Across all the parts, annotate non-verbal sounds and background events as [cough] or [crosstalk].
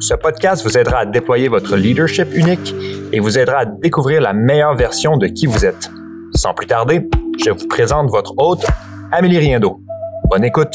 ce podcast vous aidera à déployer votre leadership unique et vous aidera à découvrir la meilleure version de qui vous êtes. Sans plus tarder, je vous présente votre hôte, Amélie Riendo. Bonne écoute.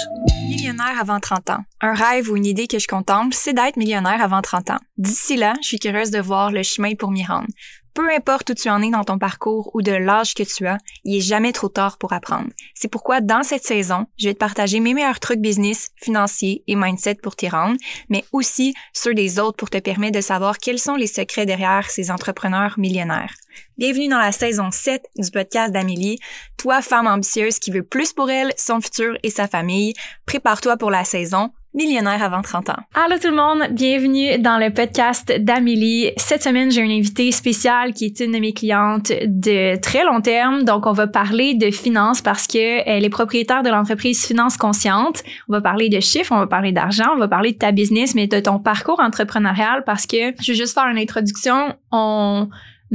Millionnaire avant 30 ans. Un rêve ou une idée que je contemple, c'est d'être millionnaire avant 30 ans. D'ici là, je suis curieuse de voir le chemin pour m'y rendre. Peu importe où tu en es dans ton parcours ou de l'âge que tu as, il est jamais trop tard pour apprendre. C'est pourquoi dans cette saison, je vais te partager mes meilleurs trucs business, financiers et mindset pour t'y rendre, mais aussi ceux des autres pour te permettre de savoir quels sont les secrets derrière ces entrepreneurs millionnaires. Bienvenue dans la saison 7 du podcast d'Amélie. Toi, femme ambitieuse qui veut plus pour elle, son futur et sa famille, prépare-toi pour la saison millionnaire avant 30 ans. Allô tout le monde, bienvenue dans le podcast d'Amélie. Cette semaine, j'ai une invitée spéciale qui est une de mes clientes de très long terme. Donc, on va parler de finances parce que elle est propriétaire de l'entreprise Finance Consciente. On va parler de chiffres, on va parler d'argent, on va parler de ta business, mais de ton parcours entrepreneurial parce que je vais juste faire une introduction. On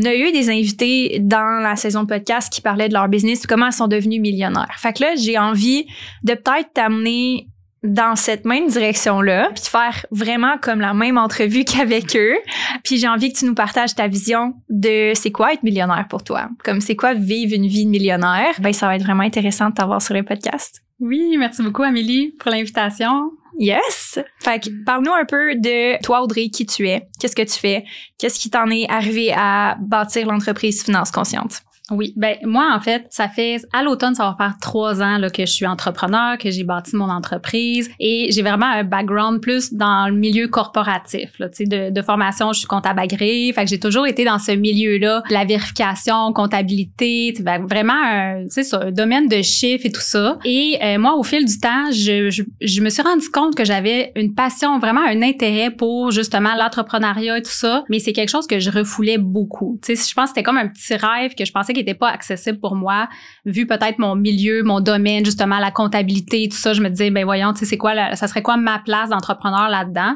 a eu des invités dans la saison podcast qui parlaient de leur business, comment ils sont devenus millionnaires. Fait que là, j'ai envie de peut-être t'amener dans cette même direction-là, puis faire vraiment comme la même entrevue [laughs] qu'avec eux. Puis j'ai envie que tu nous partages ta vision de c'est quoi être millionnaire pour toi? Comme c'est quoi vivre une vie de millionnaire? Ben ça va être vraiment intéressant de t'avoir sur le podcast. Oui, merci beaucoup Amélie pour l'invitation. Yes! Fait que parle-nous un peu de toi Audrey, qui tu es, qu'est-ce que tu fais, qu'est-ce qui t'en est arrivé à bâtir l'entreprise Finance Consciente. Oui, ben moi en fait, ça fait à l'automne, ça va faire trois ans là, que je suis entrepreneur, que j'ai bâti mon entreprise et j'ai vraiment un background plus dans le milieu corporatif. Là, de, de formation, je suis comptable agréé, fait que j'ai toujours été dans ce milieu-là, la vérification, comptabilité, ben, vraiment c'est ça, un domaine de chiffres et tout ça. Et euh, moi, au fil du temps, je, je, je me suis rendu compte que j'avais une passion, vraiment un intérêt pour justement l'entrepreneuriat et tout ça, mais c'est quelque chose que je refoulais beaucoup. Tu sais, je pense que c'était comme un petit rêve que je pensais qui n'était pas accessible pour moi, vu peut-être mon milieu, mon domaine, justement, la comptabilité, tout ça. Je me disais, ben voyons, tu sais, c'est quoi, ça serait quoi ma place d'entrepreneur là-dedans?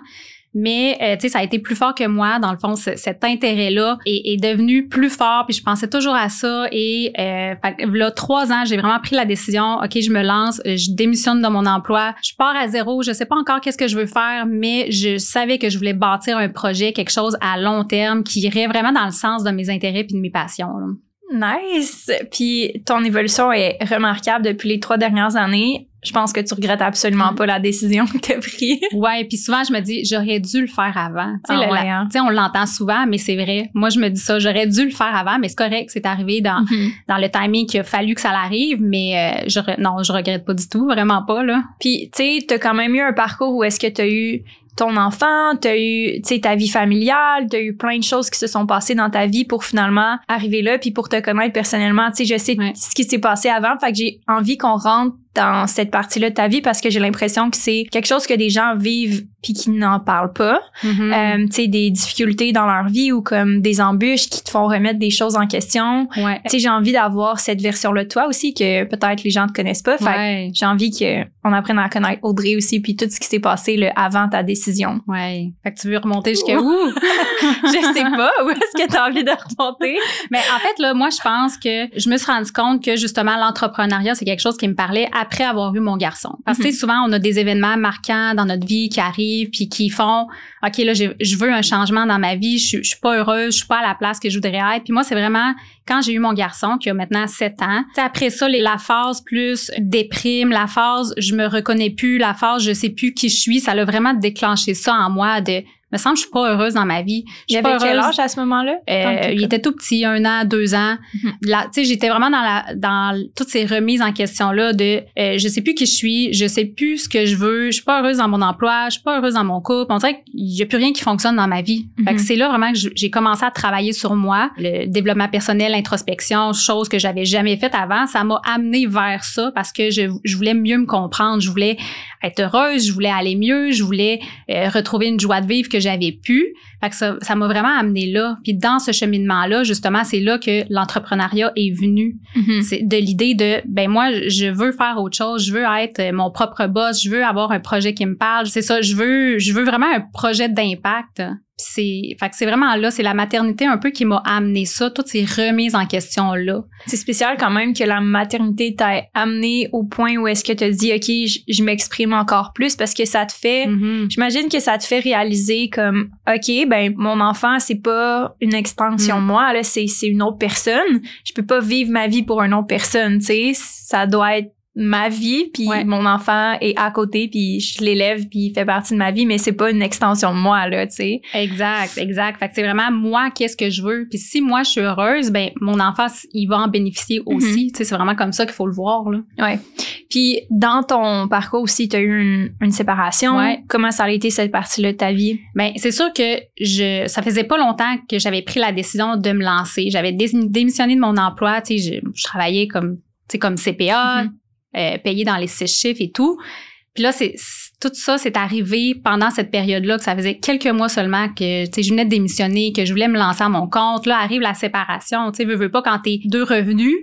Mais euh, tu sais, ça a été plus fort que moi. Dans le fond, cet intérêt-là est, devenu plus fort. Puis je pensais toujours à ça. Et euh, là, trois ans, j'ai vraiment pris la décision. Ok, je me lance, je démissionne de mon emploi, je pars à zéro. Je sais pas encore qu'est-ce que je veux faire, mais je savais que je voulais bâtir un projet, quelque chose à long terme qui irait vraiment dans le sens de mes intérêts puis de mes passions. Nice. Puis ton évolution est remarquable depuis les trois dernières années. Je pense que tu regrettes absolument mm. pas la décision que tu as prise. [laughs] Ouais, puis souvent je me dis j'aurais dû le faire avant. Tu sais, ah hein. on l'entend souvent, mais c'est vrai. Moi je me dis ça, j'aurais dû le faire avant, mais c'est correct, c'est arrivé dans mm-hmm. dans le timing qu'il a fallu que ça l'arrive, mais euh, je non, je regrette pas du tout, vraiment pas là. Puis tu sais, t'as quand même eu un parcours où est-ce que tu as eu ton enfant, tu as eu tu sais ta vie familiale, tu as eu plein de choses qui se sont passées dans ta vie pour finalement arriver là puis pour te connaître personnellement, tu sais je sais ce qui s'est passé avant, fait que j'ai envie qu'on rentre dans cette partie-là de ta vie parce que j'ai l'impression que c'est quelque chose que des gens vivent puis qui n'en parlent pas. Euh, tu sais, des difficultés dans leur vie ou comme des embûches qui te font remettre des choses en question. Ouais. Tu sais, j'ai envie d'avoir cette version-là de toi aussi que peut-être les gens ne connaissent pas. Fait j'ai envie qu'on apprenne à connaître Audrey aussi puis tout ce qui s'est passé là, avant ta décision. Ouais. Fait que tu veux remonter jusqu'à où? [laughs] je sais pas. Où est-ce que tu as envie de remonter? Mais en fait, là, moi, je pense que je me suis rendu compte que justement, l'entrepreneuriat, c'est quelque chose qui me parlait après avoir eu mon garçon. Parce que, mm-hmm. souvent, on a des événements marquants dans notre vie qui arrivent puis qui font OK là je, veux un changement dans ma vie, je, je suis pas heureuse, je suis pas à la place que je voudrais être. Puis moi c'est vraiment quand j'ai eu mon garçon qui a maintenant 7 ans, après ça la phase plus déprime, la phase je me reconnais plus, la phase je sais plus qui je suis, ça a vraiment déclenché ça en moi de me semble que je suis pas heureuse dans ma vie. Je avait quel âge à ce moment-là? Euh, il était tout petit, un an, deux ans. Mhm. tu sais, j'étais vraiment dans la dans toutes ces remises en question là de euh, je sais plus qui je suis, je sais plus ce que je veux, je suis pas heureuse dans mon emploi, je suis pas heureuse dans mon couple. On dirait qu'il y a plus rien qui fonctionne dans ma vie. Fait que mhm. c'est là vraiment que j'ai commencé à travailler sur moi, le développement personnel, l'introspection, chose que j'avais jamais faite avant. Ça m'a amené vers ça parce que je, je voulais mieux me comprendre, je voulais être heureuse, je voulais aller mieux, je voulais euh, retrouver une joie de vivre que j'avais pu. Fait que ça, ça m'a vraiment amené là. Puis dans ce cheminement-là, justement, c'est là que l'entrepreneuriat est venu. Mhm. C'est de l'idée de, ben moi, je veux faire autre chose. Je veux être mon propre boss. Je veux avoir un projet qui me parle. C'est ça. Je veux, je veux vraiment un projet d'impact. Puis c'est, fait que c'est vraiment là, c'est la maternité un peu qui m'a amené ça, toutes ces remises en question là. C'est spécial quand même que la maternité t'a amené au point où est-ce que tu as dit, OK, je, je m'exprime encore plus parce que ça te fait, Mhm. j'imagine que ça te fait réaliser comme, OK, ben, mon enfant, c'est pas une extension de Mm. moi, là, c'est, c'est une autre personne. Je peux pas vivre ma vie pour une autre personne, tu sais. Ça doit être ma vie, puis Ouais. mon enfant est à côté, puis je l'élève, puis il fait partie de ma vie, mais c'est pas une extension de moi, là, tu sais. Exact, exact. Fait que c'est vraiment moi, qu'est-ce que je veux. Puis si moi je suis heureuse, ben mon enfant il va en bénéficier aussi. Tu sais, c'est vraiment comme ça qu'il faut le voir là. Ouais. Puis dans ton parcours aussi, tu as eu une, une séparation. Ouais. Comment ça a été cette partie-là de ta vie? Ben c'est sûr que je ça faisait pas longtemps que j'avais pris la décision de me lancer. J'avais dé- démissionné de mon emploi, tu sais, je, je travaillais comme tu sais comme CPA, Mhm. Euh, payé dans les six chiffres et tout. Puis là, c'est c'est- tout ça, c'est arrivé pendant cette période-là, que ça faisait quelques mois seulement que, tu sais, je venais de démissionner, que je voulais me lancer à mon compte. Là, arrive la séparation. Tu sais, veux, veux pas quand t'es deux revenus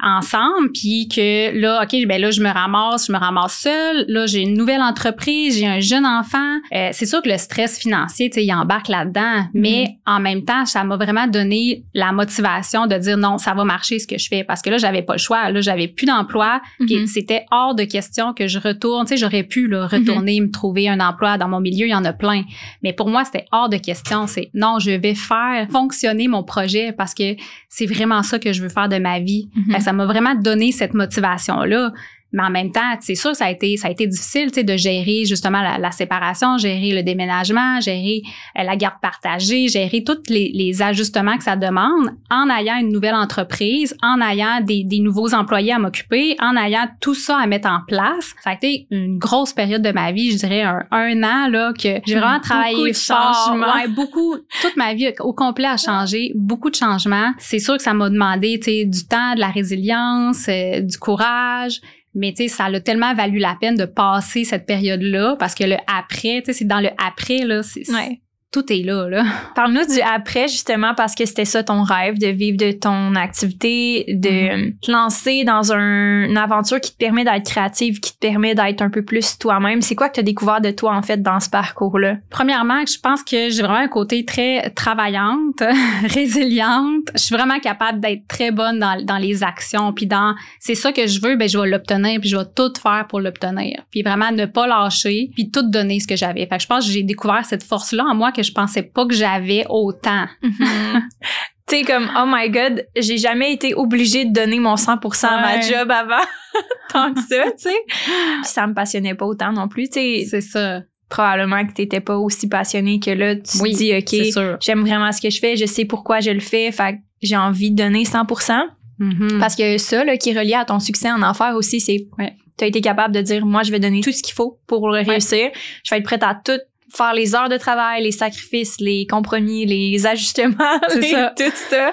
ensemble, puis que là, OK, ben là, je me ramasse, je me ramasse seule. Là, j'ai une nouvelle entreprise, j'ai un jeune enfant. Euh, c'est sûr que le stress financier, tu sais, il embarque là-dedans. Mais en même temps, ça m'a vraiment donné la motivation de dire non, ça va marcher ce que je fais. Parce que là, j'avais pas le choix. Là, j'avais plus d'emploi. Mhm. c'était hors de question que je retourne. Tu sais, j'aurais pu là, retourner me trouver un emploi dans mon milieu, il y en a plein. Mais pour moi, c'était hors de question. C'est non, je vais faire fonctionner mon projet parce que c'est vraiment ça que je veux faire de ma vie. Mhm. Que ça m'a vraiment donné cette motivation-là. Mais en même temps, c'est sûr, ça a été, ça a été difficile, tu sais, de gérer justement la, la séparation, gérer le déménagement, gérer euh, la garde partagée, gérer tous les, les ajustements que ça demande en ayant une nouvelle entreprise, en ayant des, des nouveaux employés à m'occuper, en ayant tout ça à mettre en place. Ça a été une grosse période de ma vie, je dirais un, un an, là, que j'ai vraiment Beaucoup travaillé de fort. changements. Ouais, beaucoup, toute ma vie au complet a changé, beaucoup de changements. C'est sûr que ça m'a demandé, tu sais, du temps, de la résilience, euh, du courage. Mais tu sais, ça a tellement valu la peine de passer cette période-là parce que le après, tu sais, c'est dans le après là, c'est Ouais. Tout est là là. [laughs] Parle-nous du après, justement, parce que c'était ça ton rêve, de vivre de ton activité, de Mm-hmm. te lancer dans un- une aventure qui te permet d'être créative, qui te permet d'être un peu plus toi-même. C'est quoi que tu as découvert de toi, en fait, dans ce parcours-là? Premièrement, je pense que j'ai vraiment un côté très travaillante, [laughs] résiliente. Je suis vraiment capable d'être très bonne dans, dans les actions. Puis dans, c'est ça que je veux, ben je vais l'obtenir. Puis je vais tout faire pour l'obtenir. Puis vraiment ne pas lâcher. Puis tout donner ce que j'avais. Fait que je pense que j'ai découvert cette force-là en moi que je pensais pas que j'avais autant. [laughs] tu sais, comme, oh my god, j'ai jamais été obligée de donner mon 100% à ma job avant. [laughs] Tant que ça, tu sais. Puis ça me passionnait pas autant non plus. Tu sais, C'est ça. probablement que t'étais pas aussi passionné que là, tu te Oui, dis, C'est OK, j'aime vraiment ce que je fais, je sais pourquoi je le fais, fait que j'ai envie de donner 100%. Mhm. Parce que ça, là, qui est relié à ton succès en affaires aussi, c'est Ouais. tu as été capable de dire, moi, je vais donner tout ce qu'il faut pour le réussir. Je vais être prête à tout faire les heures de travail, les sacrifices, les compromis, les ajustements, [laughs] les- ça. tout ça.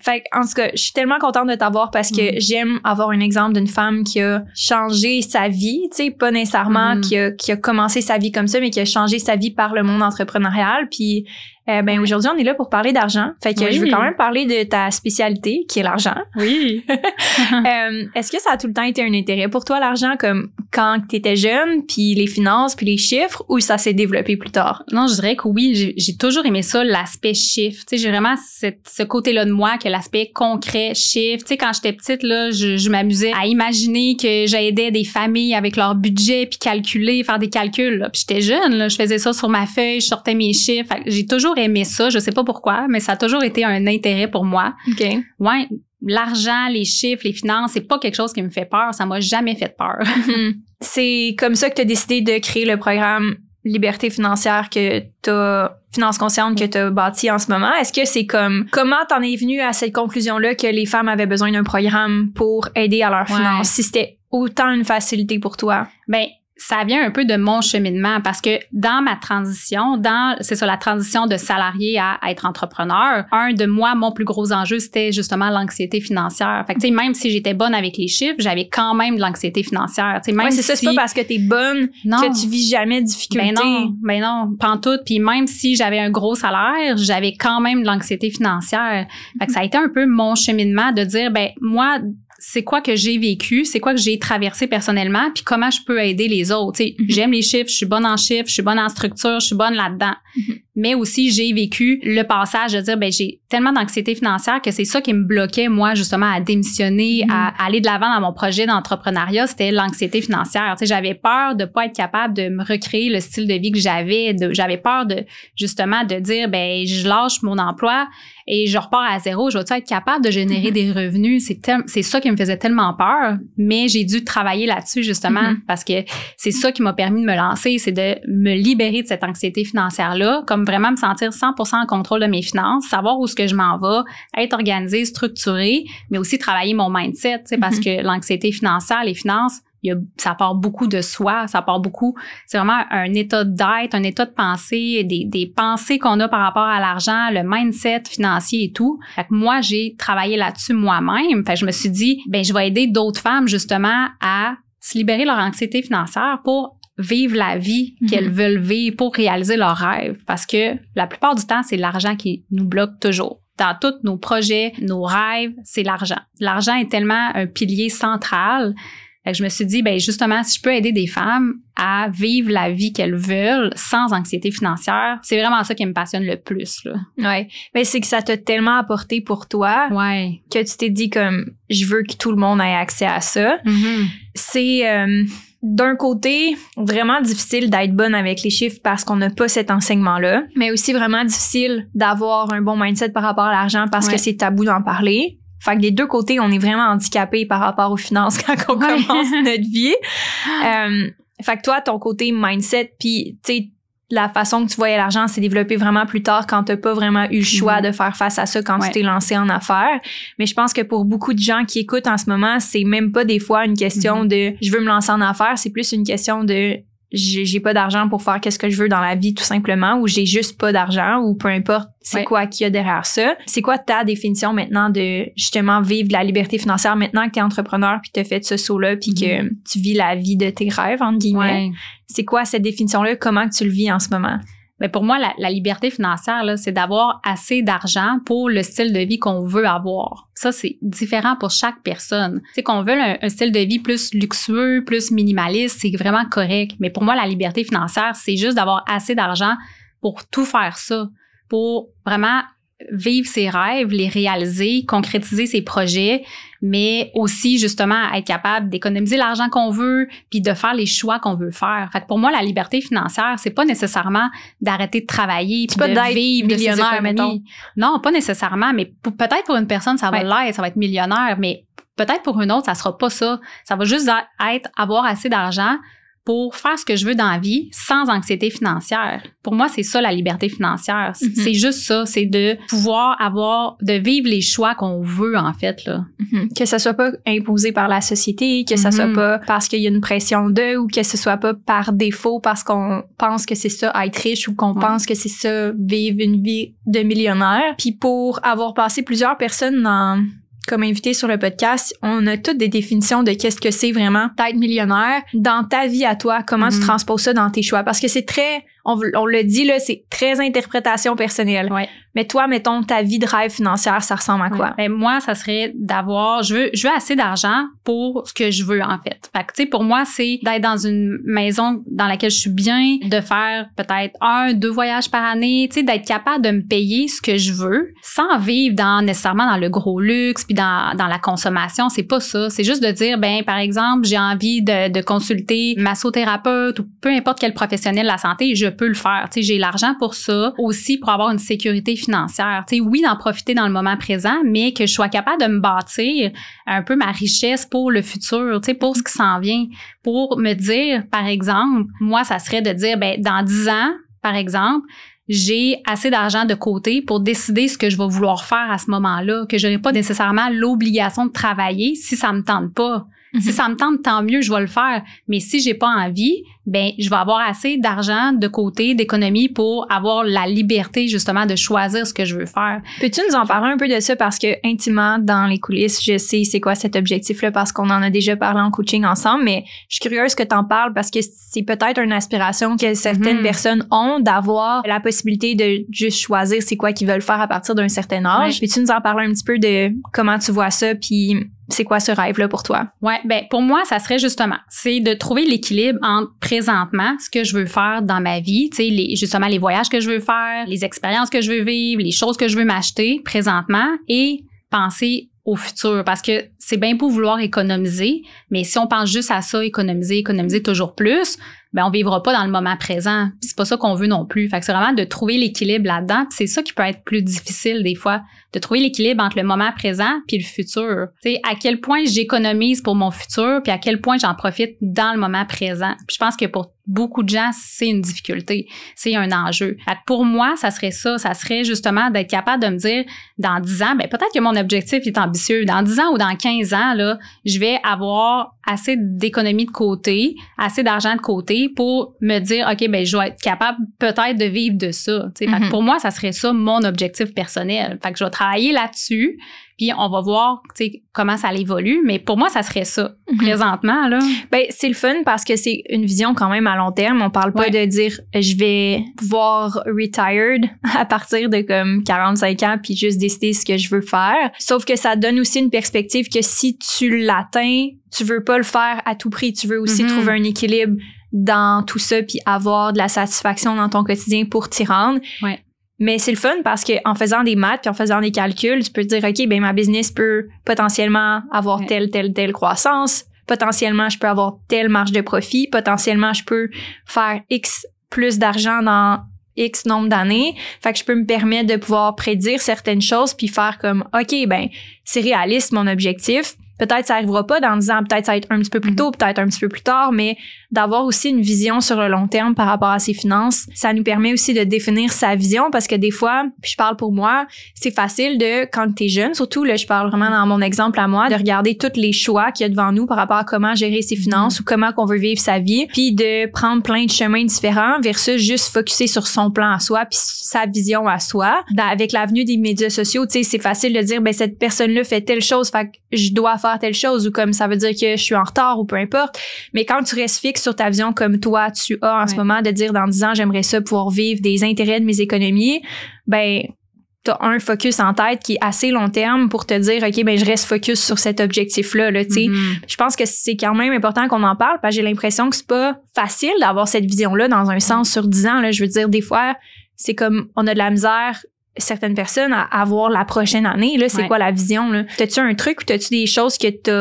Fait en tout cas, je suis tellement contente de t'avoir parce que Mm. j'aime avoir un exemple d'une femme qui a changé sa vie, tu sais, pas nécessairement Mm. qui, a, qui a commencé sa vie comme ça, mais qui a changé sa vie par le monde entrepreneurial. Puis, euh, ben aujourd'hui, on est là pour parler d'argent. Fait que Oui. je veux quand même parler de ta spécialité, qui est l'argent. [laughs] Oui. [laughs] Euh, Est-ce que ça a tout le temps été un intérêt pour toi, l'argent, comme quand tu étais jeune, puis les finances, puis les chiffres, ou ça s'est développé plus tard? Non, je dirais que oui, j'ai- toujours aimé ça, l'aspect chiffre. Tu sais, j'ai vraiment cette- ce côté-là de moi, que l'aspect concret, chiffre. Tu sais, quand j'étais petite, là, je, je m'amusais à imaginer que j'aidais des familles avec leur budget, puis calculer, faire des calculs. Là. Puis j'étais jeune, là, je faisais ça sur ma feuille, je sortais mes chiffres. J'ai toujours aimé ça, je sais pas pourquoi, mais ça a toujours été un intérêt pour moi. OK. Ouais, l'argent, les chiffres, les finances, c'est pas quelque chose qui me fait peur. Ça m'a jamais fait peur. [laughs] C'est comme ça que tu as décidé de créer le programme Liberté financière que tu Finance consciente que tu as bâti en ce moment. Est-ce que c'est comme comment t'en es venu à cette conclusion-là que les femmes avaient besoin d'un programme pour aider à leurs Ouais. finances? Si c'était autant une facilité pour toi? Ben, ça vient un peu de mon cheminement parce que dans ma transition, dans c'est ça la transition de salarié à, être entrepreneur, un de moi mon plus gros enjeu c'était justement l'anxiété financière. Fait que tu sais même si j'étais bonne avec les chiffres, j'avais quand même de l'anxiété financière. Tu sais même c'est ça, c'est pas parce que t'es bonne non. que tu vis jamais de difficultés. Ben non, ben non, pantoute. Puis même si j'avais un gros salaire, j'avais quand même de l'anxiété financière. Fait que ça a été un peu mon cheminement de dire ben moi c'est quoi que j'ai vécu, c'est quoi que j'ai traversé personnellement, puis comment je peux aider les autres. Mm J'aime les chiffres, je suis bonne en chiffres, je suis bonne en structure, je suis bonne là-dedans. Mm-hmm. Mais aussi, j'ai vécu le passage de dire, ben j'ai tellement d'anxiété financière que c'est ça qui me bloquait, moi, justement, à démissionner, mm-hmm. à, aller de l'avant dans mon projet d'entrepreneuriat, c'était l'anxiété financière. J'avais peur de pas être capable de me recréer le style de vie que j'avais. J'avais peur de, justement, de dire, ben je lâche mon emploi et je repars à zéro. Je vais être capable de générer mm-hmm. des revenus? C'est ça qui me faisait tellement peur, mais j'ai dû travailler là-dessus, justement, mm-hmm. parce que c'est ça qui m'a permis de me lancer, c'est de me libérer de cette anxiété financière-là, comme vraiment me sentir 100% en contrôle de mes finances, savoir où ce que je m'en vais, être organisé, structuré, mais aussi travailler mon mindset, parce mm-hmm. que l'anxiété financière, les finances, ça part beaucoup de soi, ça part beaucoup, c'est vraiment un état d'être, un état de pensée, des, des pensées qu'on a par rapport à l'argent, le mindset financier et tout. Fait que moi, j'ai travaillé là-dessus moi-même. Fait que je me suis dit, ben je vais aider d'autres femmes justement à se libérer leur anxiété financière pour vivre la vie mm-hmm. qu'elles veulent vivre pour réaliser leurs rêves. Parce que la plupart du temps, c'est l'argent qui nous bloque toujours dans tous nos projets, nos rêves, c'est l'argent. L'argent est tellement un pilier central je me suis dit, ben justement, si je peux aider des femmes à vivre la vie qu'elles veulent sans anxiété financière, c'est vraiment ça qui me passionne le plus. Là. Ouais, mais c'est que ça t'a tellement apporté pour toi ouais. que tu t'es dit comme, je veux que tout le monde ait accès à ça. Mm-hmm. C'est euh, d'un côté vraiment difficile d'être bonne avec les chiffres parce qu'on n'a pas cet enseignement-là, mais aussi vraiment difficile d'avoir un bon mindset par rapport à l'argent parce que c'est tabou d'en parler. Fait que des deux côtés, on est vraiment handicapé par rapport aux finances [laughs] quand on commence notre vie. [laughs] Euh, fait que toi, ton côté mindset, puis tu sais, la façon que tu voyais l'argent s'est développée vraiment plus tard quand t'as pas vraiment eu le choix mm-hmm. de faire face à ça quand tu t'es lancé en affaires. Mais je pense que pour beaucoup de gens qui écoutent en ce moment, c'est même pas des fois une question mm-hmm. de je veux me lancer en affaires, c'est plus une question de j'ai pas d'argent pour faire qu'est-ce que je veux dans la vie tout simplement ou j'ai juste pas d'argent ou peu importe c'est quoi qu'il y a derrière ça. C'est quoi ta définition maintenant de justement vivre de la liberté financière maintenant que tu es entrepreneur puis tu as fait ce saut là puis que mm-hmm. tu vis la vie de tes rêves entre guillemets? C'est quoi cette définition là comment tu le vis en ce moment? Mais pour moi, la, liberté financière, c'est d'avoir assez d'argent pour le style de vie qu'on veut avoir. Ça, c'est différent pour chaque personne. Sais, qu'on veut un, style de vie plus luxueux, plus minimaliste, c'est vraiment correct. Mais pour moi, la liberté financière, c'est juste d'avoir assez d'argent pour tout faire ça, pour vraiment vivre ses rêves, les réaliser, concrétiser ses projets, mais aussi justement être capable d'économiser l'argent qu'on veut puis de faire les choix qu'on veut faire. Fait que pour moi la liberté financière, c'est pas nécessairement d'arrêter de travailler puis de vivre millionnaire. Non, pas nécessairement, mais peut-être pour une personne ça va l'être, ça va être millionnaire, mais peut-être pour une autre ça sera pas ça. Ça va juste être avoir assez d'argent pour faire ce que je veux dans la vie sans anxiété financière. Pour moi, c'est ça la liberté financière. Mhm. C'est juste ça, c'est de pouvoir avoir, de vivre les choix qu'on veut en fait là. Mhm. Que ça soit pas imposé par la société, que ça soit mhm. pas parce qu'il y a une pression d'eux ou que ce soit pas par défaut parce qu'on pense que c'est ça être riche ou qu'on pense que c'est ça vivre une vie de millionnaire. Puis pour avoir passé plusieurs personnes dans comme invité sur le podcast, on a toutes des définitions de qu'est-ce que c'est vraiment d'être millionnaire dans ta vie à toi, comment tu mm-hmm. transposes ça dans tes choix parce que c'est très on, on le dit là, c'est très interprétation personnelle. Ouais. Mais toi, mettons, ta vie de rêve financière, ça ressemble à quoi? Ben, moi, ça serait d'avoir, je veux, je veux assez d'argent pour ce que je veux, en fait. Fait que, tu sais, pour moi, c'est d'être dans une maison dans laquelle je suis bien, de faire peut-être un, deux voyages par année, tu sais, d'être capable de me payer ce que je veux sans vivre dans, nécessairement dans le gros luxe puis dans, dans la consommation. C'est pas ça. C'est juste de dire, ben, par exemple, j'ai envie de, de consulter massothérapeute ou peu importe quel professionnel de la santé, je peux le faire. Tu sais, j'ai l'argent pour ça. Aussi, pour avoir une sécurité financière. Tu sais, oui, d'en profiter dans le moment présent, mais que je sois capable de me bâtir un peu ma richesse pour le futur, tu sais, pour ce qui s'en vient. Pour me dire, par exemple, moi, ça serait de dire, ben, dans dix ans, par exemple, j'ai assez d'argent de côté pour décider ce que je vais vouloir faire à ce moment-là, que j'aurai pas nécessairement l'obligation de travailler si ça me tente pas. Si ça me tente, tant mieux, je vais le faire. Mais si j'ai pas envie, ben je vais avoir assez d'argent de côté, d'économie pour avoir la liberté justement de choisir ce que je veux faire. Peux-tu nous en parler un peu de ça? Parce que intimement dans les coulisses, je sais c'est quoi cet objectif-là parce qu'on en a déjà parlé en coaching ensemble, mais je suis curieuse que tu en parles parce que c'est peut-être une aspiration que certaines Mhm. personnes ont d'avoir la possibilité de juste choisir c'est quoi qu'ils veulent faire à partir d'un certain âge. Peux-tu nous en parler un petit peu de comment tu vois ça puis c'est quoi ce rêve-là pour toi? Ouais, ben pour moi, ça serait justement, c'est de trouver l'équilibre entre ce que je veux faire dans ma vie, tu sais, justement les voyages que je veux faire, les expériences que je veux vivre, les choses que je veux m'acheter présentement et penser au futur. Parce que c'est bien beau vouloir économiser, mais si on pense juste à ça, économiser, économiser toujours plus, ben on vivra pas dans le moment présent. C'est pas ça qu'on veut non plus. Fait que c'est vraiment de trouver l'équilibre là-dedans. C'est ça qui peut être plus difficile des fois, de trouver l'équilibre entre le moment présent puis le futur. Tu sais, à quel point j'économise pour mon futur puis à quel point j'en profite dans le moment présent. Puis je pense que pour beaucoup de gens, c'est une difficulté, c'est un enjeu. Pour moi, ça serait ça, ça serait justement d'être capable de me dire dans 10 ans, ben peut-être que mon objectif est ambitieux. Dans 10 ans ou dans 15 ans là, je vais avoir assez d'économie de côté, assez d'argent de côté pour me dire OK, ben je vais être capable peut-être de vivre de ça. Fait que Mhm. pour moi, ça serait ça mon objectif personnel. Fait que je vais travailler là-dessus, puis on va voir, tu sais, comment ça évolue, mais pour moi, ça serait ça Mhm. présentement là. Ben, c'est le fun parce que c'est une vision quand même à long terme. On parle pas de dire je vais pouvoir retired [laughs] à partir de comme 45 ans puis juste décider ce que je veux faire. Sauf que ça donne aussi une perspective que si tu l'atteins, tu veux pas le faire à tout prix. Tu veux aussi Mhm. trouver un équilibre dans tout ça puis avoir de la satisfaction dans ton quotidien pour t'y rendre. Ouais. Mais c'est le fun parce que en faisant des maths puis en faisant des calculs, tu peux te dire OK, ben ma business peut potentiellement avoir Ouais. telle telle telle croissance, potentiellement je peux avoir telle marge de profit, potentiellement je peux faire X plus d'argent dans X nombre d'années. Fait que je peux me permettre de pouvoir prédire certaines choses puis faire comme OK, ben c'est réaliste mon objectif. Peut-être ça arrivera pas dans 10 ans, peut-être ça va être un petit peu plus Mhm. tôt, peut-être un petit peu plus tard, mais d'avoir aussi une vision sur le long terme par rapport à ses finances, ça nous permet aussi de définir sa vision parce que des fois, puis je parle pour moi, c'est facile de, quand t'es jeune, surtout, là, je parle vraiment dans mon exemple à moi, de regarder tous les choix qu'il y a devant nous par rapport à comment gérer ses finances ou comment qu'on veut vivre sa vie, puis de prendre plein de chemins différents versus juste focuser sur son plan à soi puis sa vision à soi. Da- Avec l'avenue des médias sociaux, tu sais, c'est facile de dire, ben, cette personne-là fait telle chose, fait que je dois faire telle chose ou comme ça veut dire que je suis en retard ou peu importe. Mais quand tu restes fixe sur ta vision comme toi, tu as en ce moment de dire dans 10 ans, j'aimerais ça pouvoir vivre des intérêts de mes économies, ben, t'as un focus en tête qui est assez long terme pour te dire, OK, ben, je reste focus sur cet objectif-là, là, tu sais. Mhm. Je pense que c'est quand même important qu'on en parle parce que j'ai l'impression que c'est pas facile d'avoir cette vision-là dans un sens sur 10 ans, là. Je veux dire, des fois, c'est comme, on a de la misère certaines personnes à avoir la prochaine année là c'est Ouais. quoi la vision là? T'as-tu un truc ou t'as-tu des choses que t'as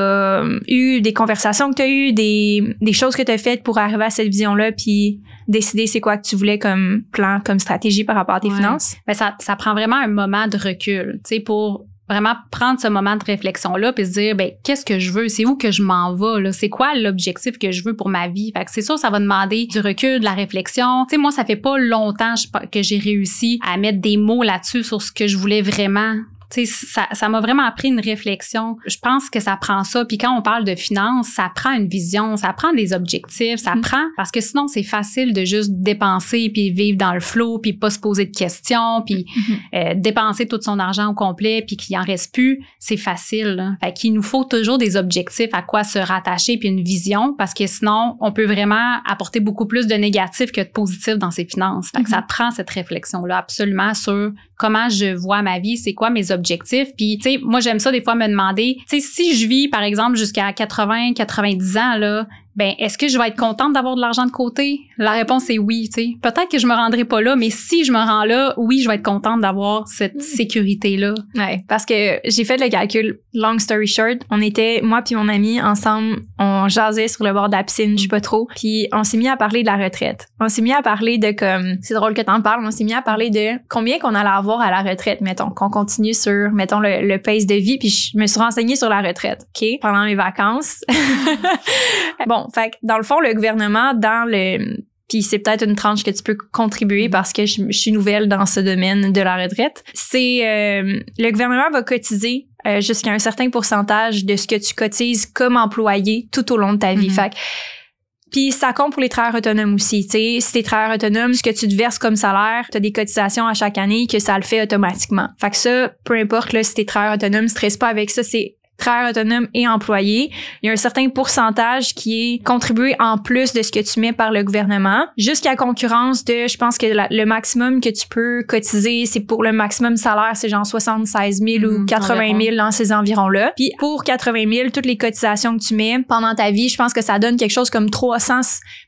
euh, eu des conversations que t'as eu des des choses que t'as faites pour arriver à cette vision là puis décider c'est quoi que tu voulais comme plan comme stratégie par rapport à tes Ouais. finances? Ben, ça, ça prend vraiment un moment de recul, tu sais, pour vraiment prendre ce moment de réflexion-là puis se dire, ben, qu'est-ce que je veux? C'est où que je m'en vais, là? C'est quoi l'objectif que je veux pour ma vie? Fait que c'est sûr, ça va demander du recul, de la réflexion. Tu sais, moi, ça fait pas longtemps que j'ai réussi à mettre des mots là-dessus sur ce que je voulais vraiment. Ça, ça m'a vraiment appris une réflexion. Je pense que ça prend ça. Puis quand on parle de finances, ça prend une vision, ça prend des objectifs, ça Mhm. prend parce que sinon c'est facile de juste dépenser puis vivre dans le flow puis pas se poser de questions puis euh, dépenser tout son argent au complet puis qu'il en reste plus, c'est facile. Fait qu'il nous faut toujours des objectifs à quoi se rattacher puis une vision parce que sinon on peut vraiment apporter beaucoup plus de négatifs que de positifs dans ses finances. Fait que ça prend cette réflexion là absolument sur comment je vois ma vie, c'est quoi mes objectifs. Puis tu sais, moi j'aime ça des fois me demander, tu sais si je vis par exemple jusqu'à 80, 90 ans là, ben est-ce que je vais être contente d'avoir de l'argent de côté? La réponse est oui, tu sais. Peut-être que je me rendrai pas là, mais si je me rends là, oui, je vais être contente d'avoir cette sécurité là. Ouais, parce que j'ai fait le calcul. Long story short, on était moi puis mon ami ensemble, on jasait sur le bord de la piscine, je sais pas trop, puis on s'est mis à parler de la retraite. On s'est mis à parler de comme c'est drôle que t'en parles, on s'est mis à parler de combien qu'on allait avoir à la retraite, mettons, qu'on continue sur mettons le, le pace de vie, puis je me suis renseignée sur la retraite, OK, pendant mes vacances. [laughs] bon, fait que dans le fond le gouvernement dans le puis c'est peut-être une tranche que tu peux contribuer parce que je, suis nouvelle dans ce domaine de la retraite. C'est euh, le gouvernement va cotiser euh, jusqu'à un certain pourcentage de ce que tu cotises comme employé tout au long de ta vie. Mm-hmm. Fait puis ça compte pour les travailleurs autonomes aussi. sais, si t'es travailleur autonome, ce que tu te verses comme salaire, tu as des cotisations à chaque année que ça le fait automatiquement. Fait que ça, peu importe là, si t'es travailleur autonome, stresse pas avec ça, c'est travailleurs autonomes et employés, il y a un certain pourcentage qui est contribué en plus de ce que tu mets par le gouvernement, jusqu'à concurrence de, je pense que le maximum que tu peux cotiser, c'est pour le maximum salaire, c'est genre 76 000 ou 80 mhm, 000 dans ces environs-là. Puis pour 80 000, toutes les cotisations que tu mets pendant ta vie, je pense que ça donne quelque chose comme 300,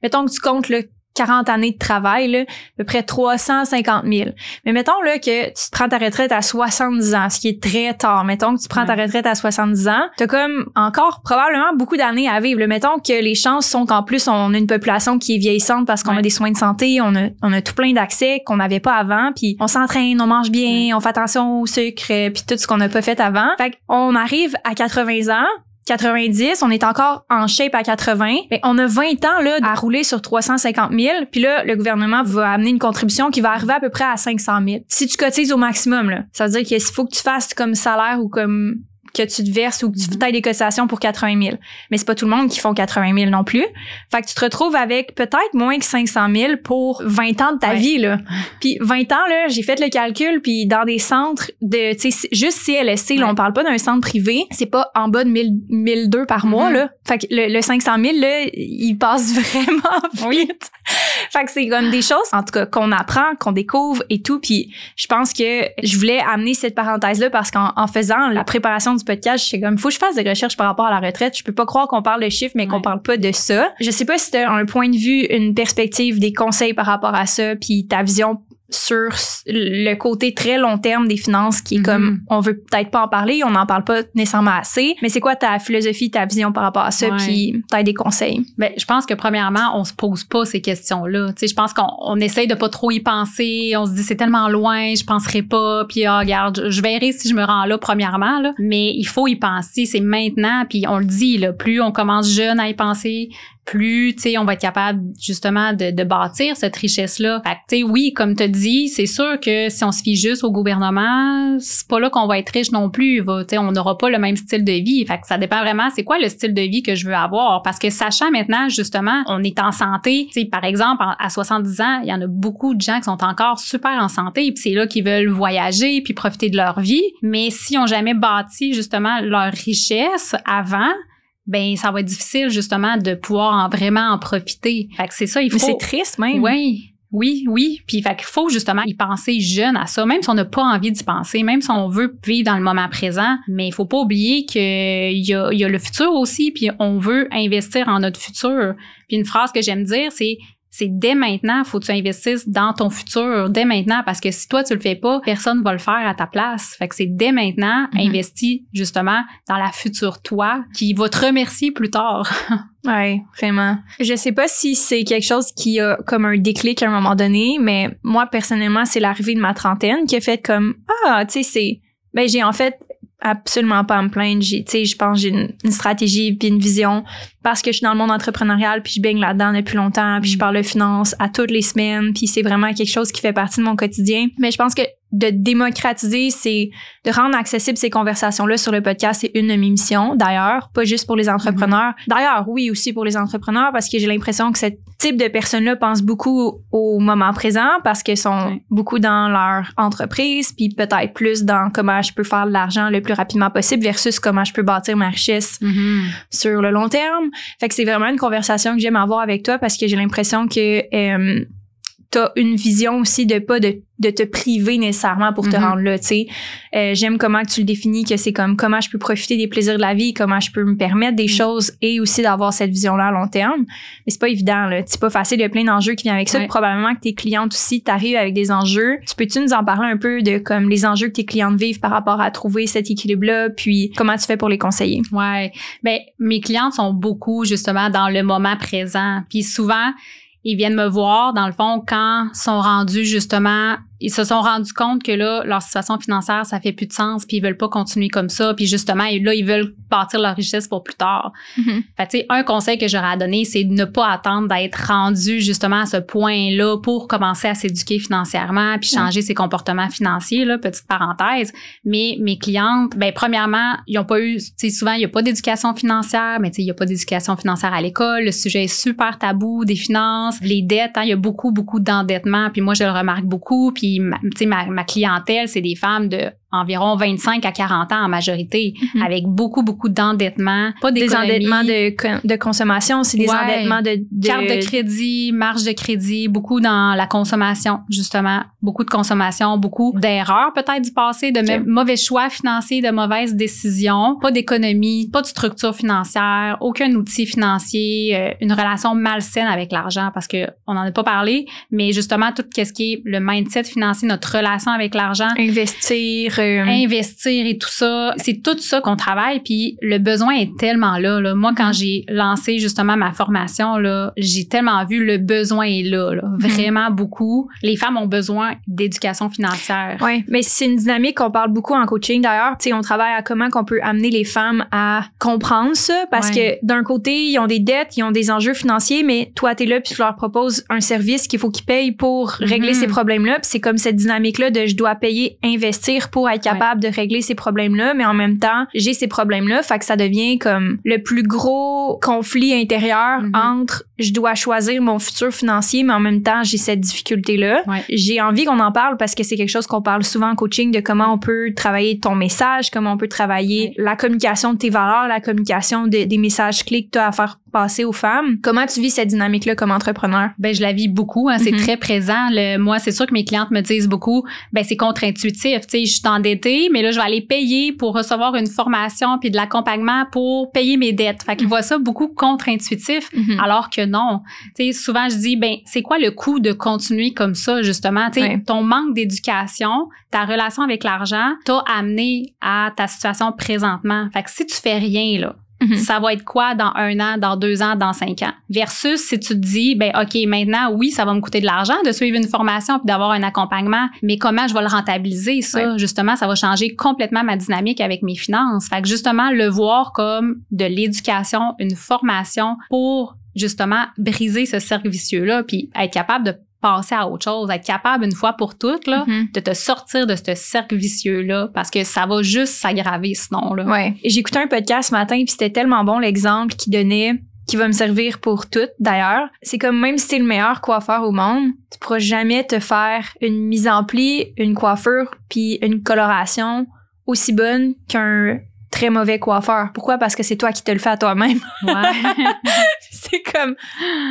mettons que tu comptes le 40 années de travail, là, à peu près 350 000. Mais mettons là, que tu prends ta retraite à 70 ans, ce qui est très tard. Mettons que tu prends ta retraite à 70 ans, tu as comme encore probablement beaucoup d'années à vivre. Mettons que les chances sont qu'en plus, on a une population qui est vieillissante parce qu'on a des soins de santé, on a, on a tout plein d'accès qu'on n'avait pas avant, puis on s'entraîne, on mange bien, on fait attention au sucre, puis tout ce qu'on n'a pas fait avant. Fait qu'on arrive à 80 ans, 90, on est encore en shape à 80. Mais on a 20 ans là à rouler sur 350 000. Puis là, le gouvernement va amener une contribution qui va arriver à peu près à 500 000. Si tu cotises au maximum, là, ça veut dire qu'il faut que tu fasses comme salaire ou comme que tu te verses ou que tu tailles des cotisations pour 80 000. Mais c'est pas tout le monde qui font 80 000 non plus. Fait que tu te retrouves avec peut-être moins que 500 000 pour 20 ans de ta vie, là. Puis 20 ans, là, j'ai fait le calcul, puis dans des centres de, tu sais, juste CLSC, là, on parle pas d'un centre privé, c'est pas en bas de 1000, 1002 par mois, mm-hmm. là. Fait que le, 500 000, là, il passe [laughs] vraiment vite. [laughs] fait que c'est comme des choses, en tout cas, qu'on apprend, qu'on découvre et tout. Puis je pense que je voulais amener cette parenthèse-là parce qu'en faisant la préparation du podcast, c'est comme, faut que je fasse des recherches par rapport à la retraite. Je peux pas croire qu'on parle de chiffres, mais qu'on parle pas de ça. Je sais pas si tu as un point de vue, une perspective, des conseils par rapport à ça, puis ta vision sur le côté très long terme des finances qui est comme mm-hmm. on veut peut-être pas en parler, on n'en parle pas nécessairement assez, mais c'est quoi ta philosophie, ta vision par rapport à ça puis peut des conseils? Ben je pense que premièrement, on se pose pas ces questions-là. Tu sais je pense qu'on on essaye de pas trop y penser, on se dit c'est tellement loin, je penserai pas puis ah, regarde, je verrai si je me rends là premièrement là, mais il faut y penser, c'est maintenant puis on le dit là, plus on commence jeune à y penser, plus tu sais on va être capable justement de, de bâtir cette richesse là. Fait tu sais oui, comme tu dis, c'est sûr que si on se fie juste au gouvernement, c'est pas là qu'on va être riche non plus, tu sais on n'aura pas le même style de vie. Fait que ça dépend vraiment c'est quoi le style de vie que je veux avoir? Parce que sachant maintenant justement, on est en santé, tu sais par exemple à 70 ans, il y en a beaucoup de gens qui sont encore super en santé puis c'est là qu'ils veulent voyager puis profiter de leur vie, mais si on jamais bâti justement leur richesse avant, ben ça va être difficile justement de pouvoir en vraiment en profiter. Fait que c'est ça, il faut. C'est triste même. Oui. Oui, oui. Puis fait qu'il faut justement y penser jeune à ça, même si on n'a pas envie d'y penser, même si on veut vivre dans le moment présent. Mais il faut pas oublier qu'il y a, il y a le futur aussi, puis on veut investir en notre futur. Puis une phrase que j'aime dire, c'est c'est dès maintenant, faut que tu investisses dans ton futur, dès maintenant, parce que si toi tu le fais pas, personne va le faire à ta place. Fait que c'est dès maintenant, mm investis justement dans la future toi qui va te remercier plus tard. [laughs] ouais, vraiment. Je sais pas si c'est quelque chose qui a comme un déclic à un moment donné, mais moi personnellement, c'est l'arrivée de ma trentaine qui a fait comme ah, tu sais, c'est ben j'ai en fait absolument pas à me plaindre. J'ai, tu sais, je pense j'ai une, stratégie puis une vision parce que je suis dans le monde entrepreneurial puis je baigne là-dedans depuis longtemps puis je mm. parle de finance à toutes les semaines puis c'est vraiment quelque chose qui fait partie de mon quotidien. Mais je pense que de démocratiser, c'est de rendre accessible ces conversations-là sur le podcast. C'est une de mes missions, d'ailleurs, pas juste pour les entrepreneurs. Mm-hmm. D'ailleurs, oui, aussi pour les entrepreneurs, parce que j'ai l'impression que ce type de personnes-là pensent beaucoup au moment présent parce qu'elles sont beaucoup dans leur entreprise, puis peut-être plus dans comment je peux faire de l'argent le plus rapidement possible versus comment je peux bâtir ma richesse mm-hmm. sur le long terme. Fait que c'est vraiment une conversation que j'aime avoir avec toi parce que j'ai l'impression que euh, t'as une vision aussi de pas de, de te priver nécessairement pour te mm-hmm. rendre là, tu sais. Euh, j'aime comment tu le définis, que c'est comme comment je peux profiter des plaisirs de la vie, comment je peux me permettre des mm. choses et aussi d'avoir cette vision-là à long terme. Mais c'est pas évident, là. C'est pas facile, il y a plein d'enjeux qui viennent avec ça. Probablement que tes clientes aussi t'arrivent avec des enjeux. Tu peux-tu nous en parler un peu de comme les enjeux que tes clientes vivent par rapport à trouver cet équilibre-là, puis comment tu fais pour les conseiller? Ouais. Ben, mes clientes sont beaucoup justement dans le moment présent. Puis souvent, ils viennent me voir, dans le fond, quand sont rendus justement ils se sont rendus compte que là, leur situation financière, ça fait plus de sens, puis ils veulent pas continuer comme ça, puis justement, là, ils veulent bâtir leur richesse pour plus tard. Mhm. Fait tu sais, un conseil que j'aurais à donner, c'est de ne pas attendre d'être rendu justement à ce point-là pour commencer à s'éduquer financièrement, puis changer ses comportements financiers, là, petite parenthèse. Mais mes clientes, ben premièrement, ils ont pas eu, tu sais, souvent, il y a pas d'éducation financière, mais tu sais, il y a pas d'éducation financière à l'école, le sujet est super tabou des finances, les dettes, hein, il y a beaucoup, beaucoup d'endettement, puis moi, je le remarque beaucoup, puis tu ma clientèle, c'est des femmes de environ 25 à 40 ans en majorité, Mhm. avec beaucoup, beaucoup d'endettement, pas Des endettements de, de consommation, c'est des Ouais. endettements de, de- Carte de crédit, marge de crédit, beaucoup dans la consommation, justement. Beaucoup de consommation, beaucoup d'erreurs peut-être du passé, de mauvais choix financiers, de mauvaises décisions, pas d'économie, pas de structure financière, aucun outil financier, euh, une relation malsaine avec l'argent parce que on n'en a pas parlé, mais justement tout ce qui est le mindset financier, notre relation avec l'argent, investir. Euh, investir et tout ça, c'est tout ça qu'on travaille puis le besoin est tellement là, là. Moi quand j'ai lancé justement ma formation là, j'ai tellement vu le besoin est là, là. vraiment beaucoup. Les femmes ont besoin d'éducation financière. Ouais, mais c'est une dynamique qu'on parle beaucoup en coaching d'ailleurs. Tu sais, on travaille à comment qu'on peut amener les femmes à comprendre ça parce Ouais. que d'un côté, ils ont des dettes, ils ont des enjeux financiers, mais toi t'es là puis tu leur proposes un service qu'il faut qu'ils payent pour régler Mhm. ces problèmes-là. Puis c'est comme cette dynamique là de je dois payer, investir pour être capable de régler ces problèmes-là, mais en même temps, j'ai ces problèmes-là, fait que ça devient comme le plus gros conflit intérieur Mhm. entre je dois choisir mon futur financier, mais en même temps, j'ai cette difficulté-là. Ouais. J'ai envie qu'on en parle parce que c'est quelque chose qu'on parle souvent en coaching de comment on peut travailler ton message, comment on peut travailler la communication de tes valeurs, la communication de- des messages clés que tu as à faire passer aux femmes. Comment tu vis cette dynamique-là comme entrepreneur? Ben je la vis beaucoup, hein, c'est Mhm. très présent. Le, moi, c'est sûr que mes clientes me disent beaucoup, ben c'est contre-intuitif. Tu sais, je suis endettée, mais là je vais aller payer pour recevoir une formation puis de l'accompagnement pour payer mes dettes. Fait qu'ils voient ça beaucoup contre-intuitif. Mhm. Alors que non. Tu sais, souvent, je dis, ben, c'est quoi le coût de continuer comme ça, justement? Tu sais, Ouais. ton manque d'éducation, ta relation avec l'argent t'a amené à ta situation présentement. Fait que si tu fais rien, là, Mhm. ça va être quoi dans un an, dans deux ans, dans cinq ans? Versus si tu te dis, ben, OK, maintenant, oui, ça va me coûter de l'argent de suivre une formation puis d'avoir un accompagnement, mais comment je vais le rentabiliser, ça? Justement, ça va changer complètement ma dynamique avec mes finances. Fait que justement, le voir comme de l'éducation, une formation pour justement briser ce cercle vicieux-là puis être capable de passer à autre chose, être capable une fois pour toutes, là, Mhm. de te sortir de ce cercle vicieux-là parce que ça va juste s'aggraver sinon, là. Ouais. J'ai écouté un podcast ce matin puis c'était tellement bon l'exemple qu'il donnait qui va me servir pour tout d'ailleurs. C'est comme même si t'es le meilleur coiffeur au monde, tu pourras jamais te faire une mise en pli, une coiffure puis une coloration aussi bonne qu'un très mauvais coiffeur. Pourquoi? Parce que c'est toi qui te le fais à toi-même. Ouais. [laughs] c'est comme,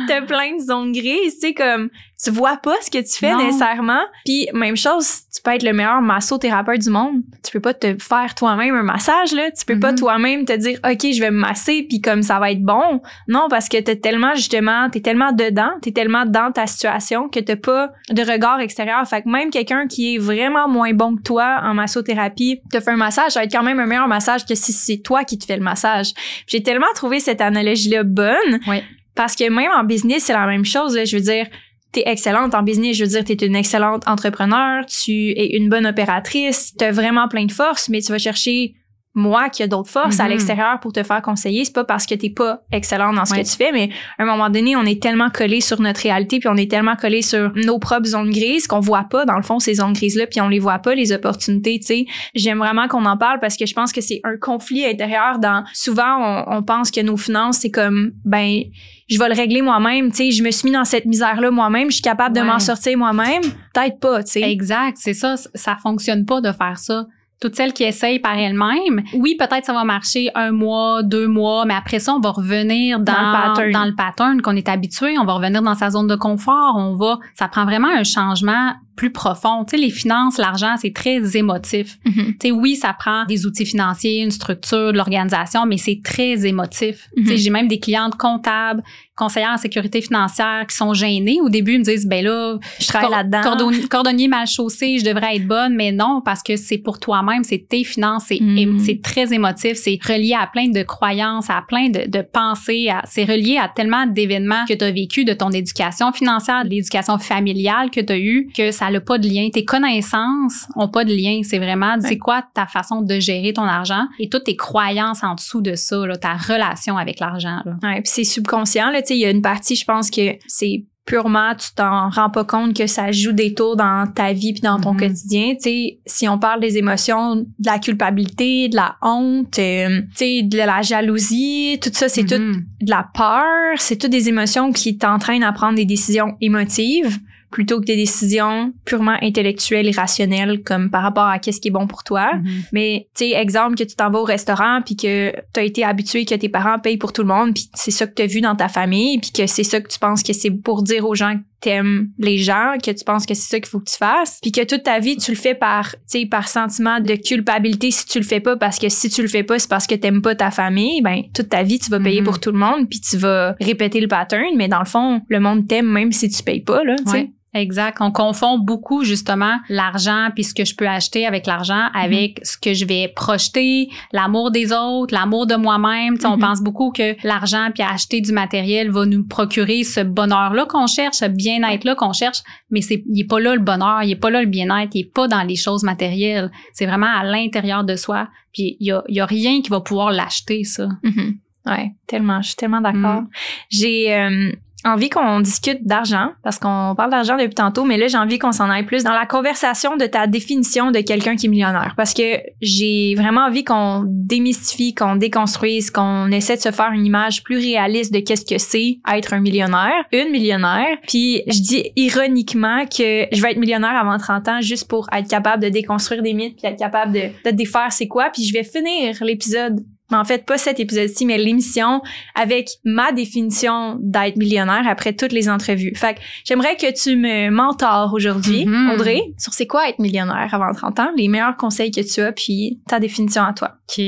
t'as plein de zones grises, tu sais, comme, tu vois pas ce que tu fais Non. nécessairement. Puis, même chose, tu peux être le meilleur massothérapeute du monde. Tu peux pas te faire toi-même un massage, là. Tu peux pas Mhm. toi-même te dire, OK, je vais me masser, puis comme ça va être bon. Non, parce que t'es tellement, justement, t'es tellement dedans, t'es tellement dans ta situation que t'as pas de regard extérieur. Fait que même quelqu'un qui est vraiment moins bon que toi en massothérapie te fait un massage, ça va être quand même un meilleur massage que si c'est toi qui te fais le massage. J'ai tellement trouvé cette analogie-là bonne. Ouais. Parce que même en business, c'est la même chose. là. Je veux dire, t'es excellente en business. Je veux dire, t'es une excellente entrepreneur. Tu es une bonne opératrice. T'as vraiment plein de forces, mais tu vas chercher moi qui a d'autres forces à Mhm. l'extérieur pour te faire conseiller. C'est pas parce que t'es pas excellente dans ce Ouais. que tu fais, mais à un moment donné, on est tellement collé sur notre réalité puis on est tellement collé sur nos propres zones grises qu'on voit pas, dans le fond, ces zones grises-là puis on les voit pas, les opportunités, tu sais. J'aime vraiment qu'on en parle parce que je pense que c'est un conflit intérieur dans, souvent, on, on pense que nos finances, c'est comme, ben, je vais le régler moi-même, tu sais, je me suis mis dans cette misère-là moi-même, je suis capable de m'en sortir moi-même. Peut-être pas, tu sais. Exact, c'est ça. Ça fonctionne pas de faire ça. Toutes celles qui essayent par elles-mêmes, oui, peut-être ça va marcher un mois, deux mois, mais après ça, on va revenir dans, Dans le pattern. dans le pattern qu'on est habitué. On va revenir dans sa zone de confort. On va, ça prend vraiment un changement plus profond. Tu sais, les finances, l'argent, c'est très émotif. Mhm. Tu sais, oui, ça prend des outils financiers, une structure, de l'organisation, mais c'est très émotif. Tu sais, j'ai même des clientes comptables, conseillères en sécurité financière qui sont gênées. Au début, ils me disent, ben là, Je travaille là-dedans. Cordonnier, [laughs] cordonnier mal chaussé, je devrais être bonne, mais non, parce que c'est pour toi-même, c'est tes finances, c'est Mm. é- c'est très émotif, c'est relié à plein de croyances, à plein de, de pensées, c'est relié à tellement d'événements que tu as vécu de ton éducation financière, de l'éducation familiale que tu as eu, que ça ça n'a pas de lien. Tes connaissances ont pas de lien. C'est vraiment, c'est quoi ta façon de gérer ton argent? Et toutes tes croyances en dessous de ça, là, ta relation avec l'argent. Ouais, puis c'est subconscient. Là, il y a une partie, je pense que c'est purement, tu t'en rends pas compte que ça joue des tours dans ta vie puis dans ton Mhm. quotidien. Si on parle des émotions, de la culpabilité, de la honte, euh, de la jalousie, tout ça, c'est tout Mhm. de la peur, c'est toutes des émotions qui t'entraînent à prendre des décisions émotives plutôt que des décisions purement intellectuelles et rationnelles comme par rapport à qu'est-ce qui est bon pour toi. Mhm. Mais tu sais exemple que tu t'en vas au restaurant puis que tu as été habitué que tes parents payent pour tout le monde puis c'est ça que tu as vu dans ta famille puis que c'est ça que tu penses que c'est pour dire aux gens que t'aimes les gens, que tu penses que c'est ça qu'il faut que tu fasses, puis que toute ta vie tu le fais par tu sais par sentiment de culpabilité si tu le fais pas parce que si tu le fais pas c'est parce que t'aimes pas ta famille, ben toute ta vie tu vas payer Mhm. pour tout le monde puis tu vas répéter le pattern mais dans le fond le monde t'aime même si tu payes pas là, tu sais. Ouais, exact. On confond beaucoup justement l'argent puis ce que je peux acheter avec l'argent avec ce que je vais projeter, l'amour des autres, l'amour de moi-même. On Mhm. pense beaucoup que l'argent puis acheter du matériel va nous procurer ce bonheur-là qu'on cherche, ce bien-être-là qu'on cherche, mais c'est il est pas là le bonheur, il est pas là le bien-être, il est pas dans les choses matérielles. C'est vraiment à l'intérieur de soi. Puis il y a, y a rien qui va pouvoir l'acheter ça. Mhm. Ouais, tellement, je suis tellement d'accord. Mm. J'ai euh, envie qu'on discute d'argent parce qu'on parle d'argent depuis tantôt, mais là j'ai envie qu'on s'en aille plus dans la conversation de ta définition de quelqu'un qui est millionnaire parce que j'ai vraiment envie qu'on démystifie, qu'on déconstruise, qu'on essaie de se faire une image plus réaliste de qu'est-ce que c'est être un millionnaire, une millionnaire. Puis je dis ironiquement que je vais être millionnaire avant 30 ans juste pour être capable de déconstruire des mythes puis être capable de, de défaire c'est quoi. Puis je vais finir l'épisode mais en fait, pas cet épisode-ci, mais l'émission avec ma définition d'être millionnaire après toutes les entrevues. Fait que j'aimerais que tu me mentores aujourd'hui, Mhm. Audrey, sur c'est quoi être millionnaire avant 30 ans, les meilleurs conseils que tu as, puis ta définition à toi. OK.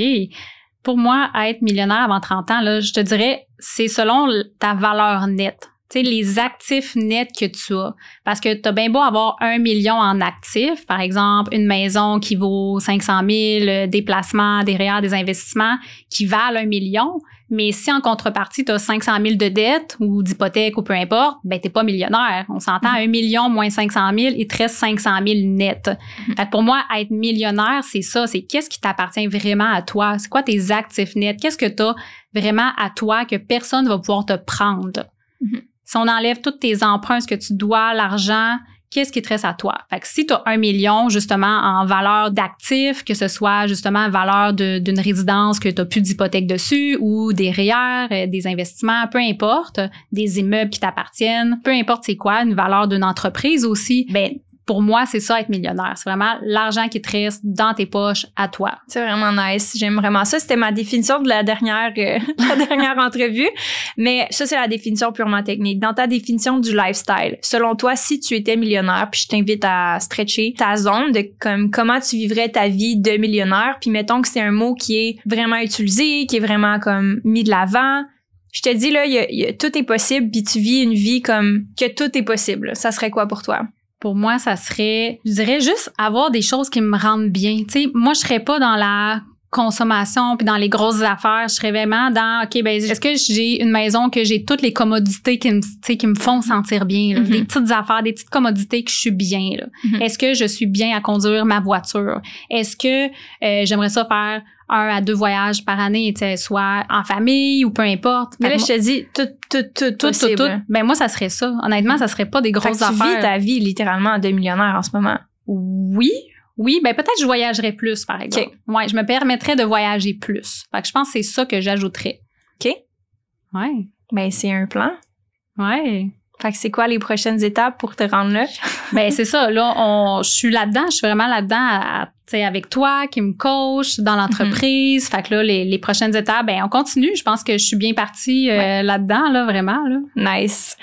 Pour moi, être millionnaire avant 30 ans, là, je te dirais, c'est selon ta valeur nette. Sais, les actifs nets que tu as. Parce que tu as bien beau avoir un million en actifs, par exemple, une maison qui vaut 500 000, euh, des placements, des REER, des investissements qui valent un million. Mais si en contrepartie, tu as 500 000 de dettes ou d'hypothèques ou peu importe, ben t'es pas millionnaire. On s'entend, un million moins 500 000, il te reste 500 000 net. Fait que pour moi, être millionnaire, c'est ça. C'est qu'est-ce qui t'appartient vraiment à toi? C'est quoi tes actifs nets? Qu'est-ce que tu as vraiment à toi que personne ne va pouvoir te prendre? Mhm. Si on enlève tous tes emprunts, ce que tu dois, l'argent, qu'est-ce qui te reste à toi? Fait que si tu as un million, justement, en valeur d'actifs, que ce soit justement valeur d'une résidence que tu n'as plus d'hypothèque dessus ou des REER, euh, des investissements, peu importe, des immeubles qui t'appartiennent, peu importe c'est quoi, une valeur d'une entreprise aussi, ben pour moi, c'est ça être millionnaire. C'est vraiment l'argent qui te reste dans tes poches à toi. C'est vraiment nice. J'aime vraiment ça. C'était ma définition de la dernière, euh, [laughs] la dernière entrevue. Mais ça, c'est la définition purement technique. Dans ta définition du lifestyle, selon toi, si tu étais millionnaire, puis je t'invite à stretcher ta zone de comme comment tu vivrais ta vie de millionnaire, puis mettons que c'est un mot qui est vraiment utilisé, qui est vraiment comme mis de l'avant. Je te dis là, y a- y a- tout est possible, puis tu vis une vie comme que tout est possible. Ça serait quoi pour toi? Pour moi, ça serait, je dirais juste avoir des choses qui me rendent bien. Tu sais, moi, je serais pas dans la consommation puis dans les grosses affaires. Je serais vraiment dans, OK, ben, est-ce que j'ai une maison que j'ai toutes les commodités qui me, tu sais, qui me font sentir bien, là? Mhm. des petites affaires, des petites commodités que je suis bien, là. Mhm. Est-ce que je suis bien à conduire ma voiture? Est-ce que euh, j'aimerais ça faire un à deux voyages par année, tu sais, soit en famille ou peu importe? Mais là, je te dis tout, tout, tout, tout, tout, tout. Ben, moi, ça serait ça. Honnêtement, ça serait pas des grosses tu affaires. vis ta vie littéralement de millionnaire en ce moment. Oui. Oui, ben peut-être je voyagerais plus, par exemple. Ouais, je me permettrais de voyager plus. Fait que je pense que c'est ça que j'ajouterais. OK? Ouais. Ben, c'est un plan. Ouais. Fait que c'est quoi les prochaines étapes pour te rendre là? [laughs] ben c'est ça. Là, on, je suis là-dedans. Je suis vraiment là-dedans avec toi qui me coach dans l'entreprise. Fait que là, les, les prochaines étapes, ben on continue. Je pense que je suis bien partie euh, là-dedans, là, vraiment. Là. Nice.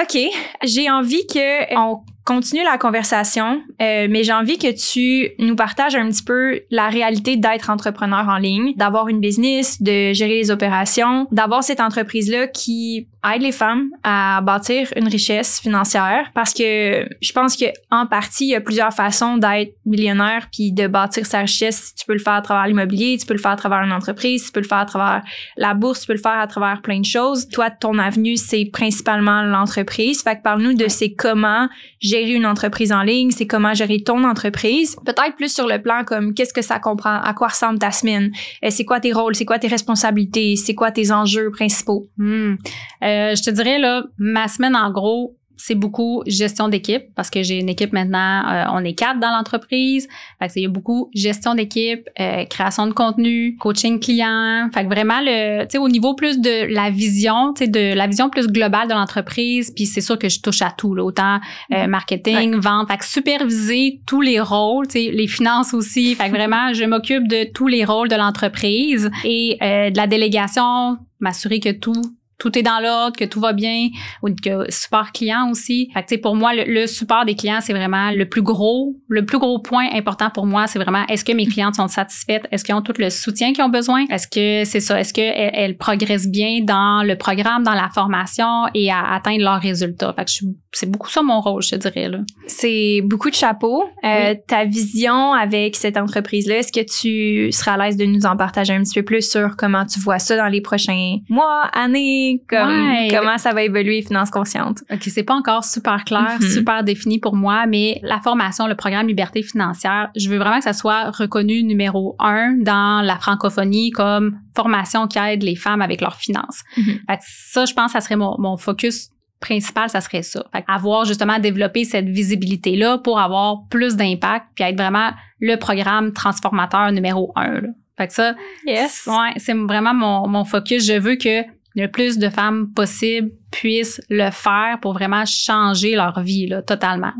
OK. J'ai envie que on continue la conversation, euh, mais j'ai envie que tu nous partages un petit peu la réalité d'être entrepreneur en ligne, d'avoir une business, de gérer les opérations, d'avoir cette entreprise-là qui aide les femmes à bâtir une richesse financière. Parce que je pense que en partie il y a plusieurs façons d'être millionnaire puis de bâtir sa richesse. Tu peux le faire à travers l'immobilier tu peux le faire à travers une entreprise tu peux le faire à travers la bourse tu peux le faire à travers plein de choses. Toi ton avenue c'est principalement l'entreprise. Fait que parle-nous de c'est comment gérer gérer une entreprise en ligne, c'est comment gérer ton entreprise. Peut-être plus sur le plan comme qu'est-ce que ça comprend, à quoi ressemble ta semaine, euh, c'est quoi tes rôles, c'est quoi tes responsabilités, c'est quoi tes enjeux principaux? Hmm. Euh, je te dirais là, ma semaine en gros, c'est beaucoup gestion d'équipe parce que j'ai une équipe maintenant, euh, on est quatre dans l'entreprise. Fait que il y a beaucoup gestion d'équipe, euh, création de contenu, coaching client. Fait que vraiment le, tu sais, au niveau plus de la vision, tu sais, de la vision plus globale de l'entreprise. Puis c'est sûr que je touche à tout, là, autant euh, mm-hmm. marketing, vente. Fait que superviser tous les rôles, tu sais, les finances aussi. Fait que vraiment, je m'occupe de tous les rôles de l'entreprise et de la délégation, m'assurer que tout tout est dans l'ordre, que tout va bien, ou que support client aussi. Fait que, pour moi, le, support des clients, c'est vraiment le plus gros, le plus gros point important pour moi, c'est vraiment est-ce que mes clientes sont satisfaites, est-ce qu'ils ont tout le soutien qu'ils ont besoin, est-ce que c'est ça, est-ce qu'elles elles progressent bien dans le programme, dans la formation et à atteindre leurs résultats? Fait que c'est beaucoup ça mon rôle, je te dirais. Là. C'est beaucoup de chapeaux. Euh, Ta vision avec cette entreprise-là, est-ce que tu seras à l'aise de nous en partager un petit peu plus sur comment tu vois ça dans les prochains mois, années? Comment ça va évoluer finance consciente. OK, c'est pas encore super clair, mm-hmm. super défini pour moi, mais la formation, le programme Liberté financière, je veux vraiment que ça soit reconnu numéro un dans la francophonie comme formation qui aide les femmes avec leurs finances. Mm-hmm. ça, je pense, ça serait mon, mon focus principal, ça serait ça. Fait avoir justement développé cette visibilité-là pour avoir plus d'impact puis être vraiment le programme transformateur numéro un. Là. Fait que ça, yes. ouais, c'est vraiment mon, mon focus. Je veux que le plus de femmes possible puissent le faire pour vraiment changer leur vie là, totalement.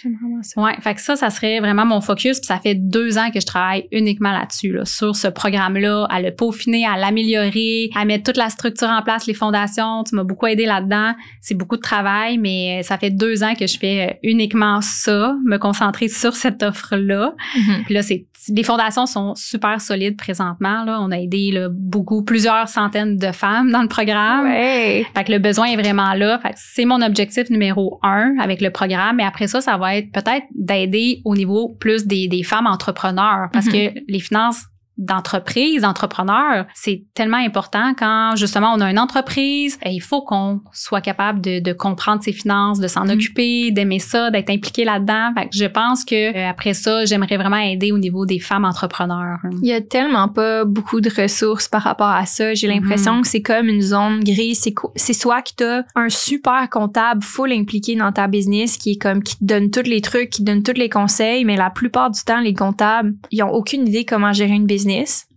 J'aime vraiment ça. Ouais, fait que ça, ça serait vraiment mon focus. Puis ça fait deux ans que je travaille uniquement là-dessus, là, sur ce programme-là, à le peaufiner, à l'améliorer, à mettre toute la structure en place, les fondations. Tu m'as beaucoup aidé là-dedans. C'est beaucoup de travail, mais ça fait deux ans que je fais uniquement ça, me concentrer sur cette offre-là. Mm-hmm. Puis là, c'est les fondations sont super solides présentement. Là. On a aidé là, beaucoup, plusieurs centaines de femmes dans le programme. Ouais. Fait que le besoin est vraiment là. Fait que c'est mon objectif numéro un avec le programme. Mais après ça, ça va être peut-être d'aider au niveau plus des, des femmes entrepreneurs parce mm-hmm. que les finances d'entreprise, d'entrepreneur, c'est tellement important quand justement on a une entreprise, il faut qu'on soit capable de, de, comprendre ses finances, de s'en mm-hmm. occuper, d'aimer ça, d'être impliqué là-dedans. Fait que je pense que euh, après ça, j'aimerais vraiment aider au niveau des femmes entrepreneurs. Il y a tellement pas beaucoup de ressources par rapport à ça. J'ai l'impression mm-hmm. que c'est comme une zone grise. C'est, c'est soit que tu as un super comptable full impliqué dans ta business qui est comme qui te donne tous les trucs, qui te donne tous les conseils, mais la plupart du temps les comptables, ils ont aucune idée comment gérer une business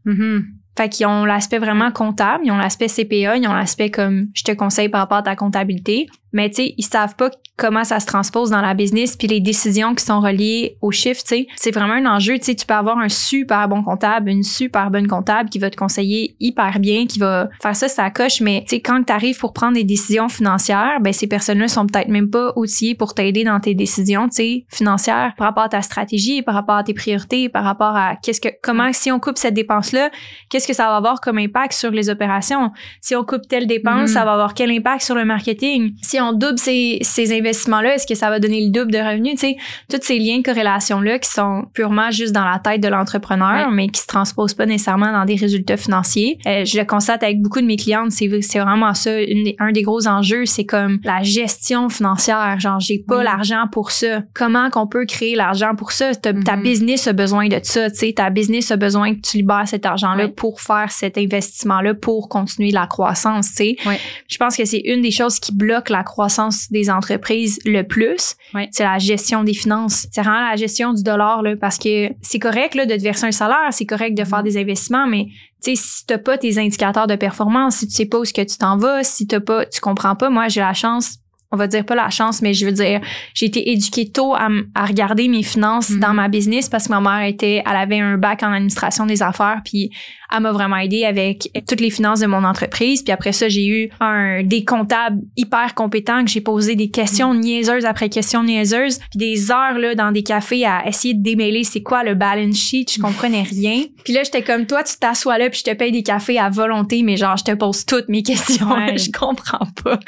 Mm-hmm. Fait qu'ils ont l'aspect vraiment comptable, ils ont l'aspect CPA, ils ont l'aspect comme je te conseille par rapport à ta comptabilité. Mais tu sais, ils savent pas comment ça se transpose dans la business puis les décisions qui sont reliées aux chiffres, tu sais. C'est vraiment un enjeu, tu sais, tu peux avoir un super bon comptable, une super bonne comptable qui va te conseiller hyper bien, qui va faire ça ça coche, mais tu sais quand tu arrives pour prendre des décisions financières, ben ces personnes-là sont peut-être même pas outillées pour t'aider dans tes décisions, tu sais, financières par rapport à ta stratégie, par rapport à tes priorités, par rapport à qu'est-ce que comment si on coupe cette dépense là, qu'est-ce que ça va avoir comme impact sur les opérations? Si on coupe telle dépense, mm-hmm. ça va avoir quel impact sur le marketing? Si on on double ces, investissements-là, est-ce que ça va donner le double de revenus? Tu sais, tous ces liens de corrélation-là qui sont purement juste dans la tête de l'entrepreneur, mais qui se transposent pas nécessairement dans des résultats financiers. Euh, je le constate avec beaucoup de mes clientes, c'est, vraiment ça, un des gros enjeux, c'est comme la gestion financière. Genre, j'ai pas l'argent pour ça. Comment qu'on peut créer l'argent pour ça? Ta mm-hmm. business a besoin de ça, tu sais, ta business a besoin que tu libères cet argent-là pour faire cet investissement-là, pour continuer la croissance, tu sais. Je pense que c'est une des choses qui bloque la croissance croissance des entreprises le plus, c'est la gestion des finances. C'est vraiment la gestion du dollar, là, parce que c'est correct là, de te verser un salaire, c'est correct de faire mm-hmm. des investissements, mais tu sais, si t'as pas tes indicateurs de performance, si tu sais pas où ce que tu t'en vas, si t'as pas, tu comprends pas, moi j'ai la chance on va dire pas la chance, mais je veux dire, j'ai été éduquée tôt à, regarder mes finances dans mm-hmm. ma business parce que ma mère était, elle avait un bac en administration des affaires, puis elle m'a vraiment aidé avec toutes les finances de mon entreprise. Puis après ça, j'ai eu un des comptables hyper compétents que j'ai posé des questions mm. niaiseuses après questions niaiseuses, puis des heures là dans des cafés à essayer de démêler c'est quoi le balance sheet, je comprenais rien. [laughs] Puis là, j'étais comme toi, tu t'assois là puis je te paye des cafés à volonté, mais genre je te pose toutes mes questions, [laughs] je comprends pas.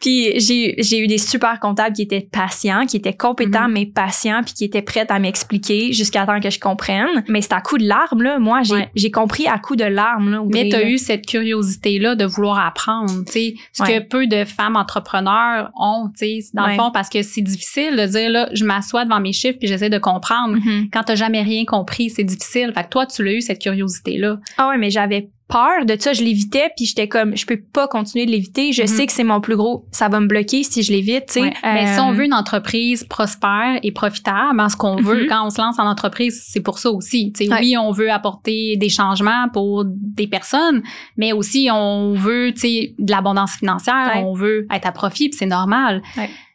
Puis j'ai j'ai eu des super comptables qui étaient patients, qui étaient compétents Mhm. mais patients puis qui étaient prêts à m'expliquer jusqu'à temps que je comprenne. Mais c'est à coup de larmes là. Moi, j'ai Ouais. j'ai compris à coup de larmes là. Mais tu as eu cette curiosité-là de vouloir apprendre, tu sais, ce Ouais. que peu de femmes entrepreneurs ont, tu sais, dans Ouais. le fond, parce que c'est difficile de dire, là, je m'assois devant mes chiffres puis j'essaie de comprendre. Mhm. Quand t'as jamais rien compris, c'est difficile. Fait que toi, tu l'as eu, cette curiosité-là. Ah ouais, mais j'avais peur de ça, je l'évitais puis j'étais comme je peux pas continuer de l'éviter, je Mhm. sais que c'est mon plus gros, ça va me bloquer si je l'évite, tu sais. Ouais. Mais si Euh, on veut une entreprise prospère et profitable, hein, ce qu'on veut Mhm. quand on se lance en entreprise, c'est pour ça aussi. Tu sais, Ouais. Oui, on veut apporter des changements pour des personnes, mais aussi on veut tu sais, de l'abondance financière, Ouais. on veut être à profit, c'est normal.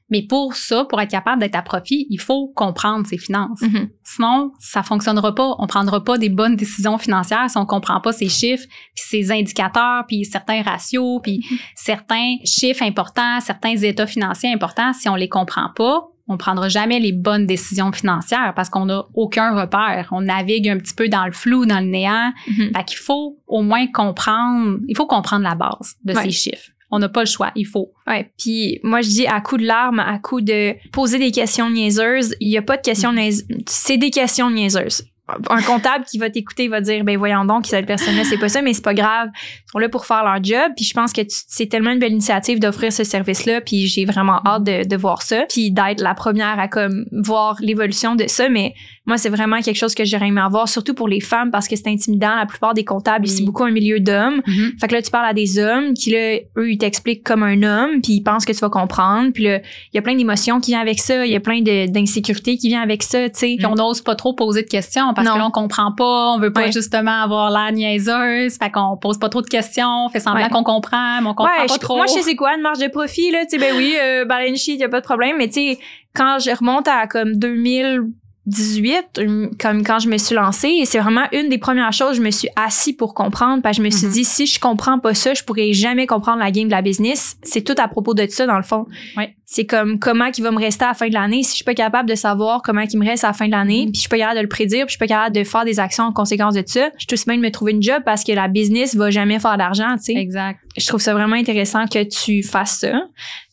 Mais pour ça, pour être capable d'être à profit, il faut comprendre ses finances. mhm. Sinon, ça fonctionnera pas. On prendra pas des bonnes décisions financières si on comprend pas ces chiffres, puis ces indicateurs, puis certains ratios, puis certains chiffres importants, certains états financiers importants. Si on les comprend pas, on prendra jamais les bonnes décisions financières parce qu'on n'a aucun repère. On navigue un petit peu dans le flou, dans le néant. Mhm. Fait qu'il faut au moins comprendre, il faut comprendre la base de Ouais. ces chiffres. On n'a pas le choix, il faut. Ouais, puis moi je dis à coup de larmes, à coup de poser des questions niaiseuses, il y a pas de questions Mhm. niaiseuses, c'est des questions niaiseuses. Un comptable qui va t'écouter va dire ben voyons donc cette personne-là c'est pas ça mais c'est pas grave, ils sont là pour faire leur job puis je pense que c'est tellement une belle initiative d'offrir ce service-là puis j'ai vraiment hâte de, de voir ça puis d'être la première à comme voir l'évolution de ça mais moi, c'est vraiment quelque chose que j'aurais aimé avoir, surtout pour les femmes, parce que c'est intimidant. La plupart des comptables, c'est beaucoup un milieu d'hommes. Mm-hmm. Fait que là, tu parles à des hommes qui, là, eux, ils t'expliquent comme un homme, puis ils pensent que tu vas comprendre. Puis là, il y a plein d'émotions qui viennent avec ça. Il y a plein d'insécurité qui vient avec ça, tu sais. Mm-hmm. On n'ose pas trop poser de questions parce que là, on comprend pas. On veut pas justement avoir l'air niaiseuse. Fait qu'on pose pas trop de questions. On Fait semblant qu'on comprend, mais on comprend ouais, pas je, trop. Moi, je sais quoi, une marge de profit, là, tu sais, ben oui, euh, balance sheet, y a pas de problème. Mais tu sais, quand je remonte à comme 2000, 18, hum, comme quand je me suis lancée, et c'est vraiment une des premières choses, je me suis assis pour comprendre, parce que je me suis mhm. dit, si je comprends pas ça, je pourrais jamais comprendre la game de la business. C'est tout à propos de ça, dans le fond. Ouais. C'est comme comment qui va me rester à la fin de l'année, si je suis pas capable de savoir comment qui me reste à la fin de l'année, mm puis je suis pas capable de le prédire, puis je suis pas capable de faire des actions en conséquence de ça, je suis tout simplement de me trouver une job parce que la business va jamais faire d'argent, tu sais. Exact. Je trouve ça vraiment intéressant que tu fasses ça.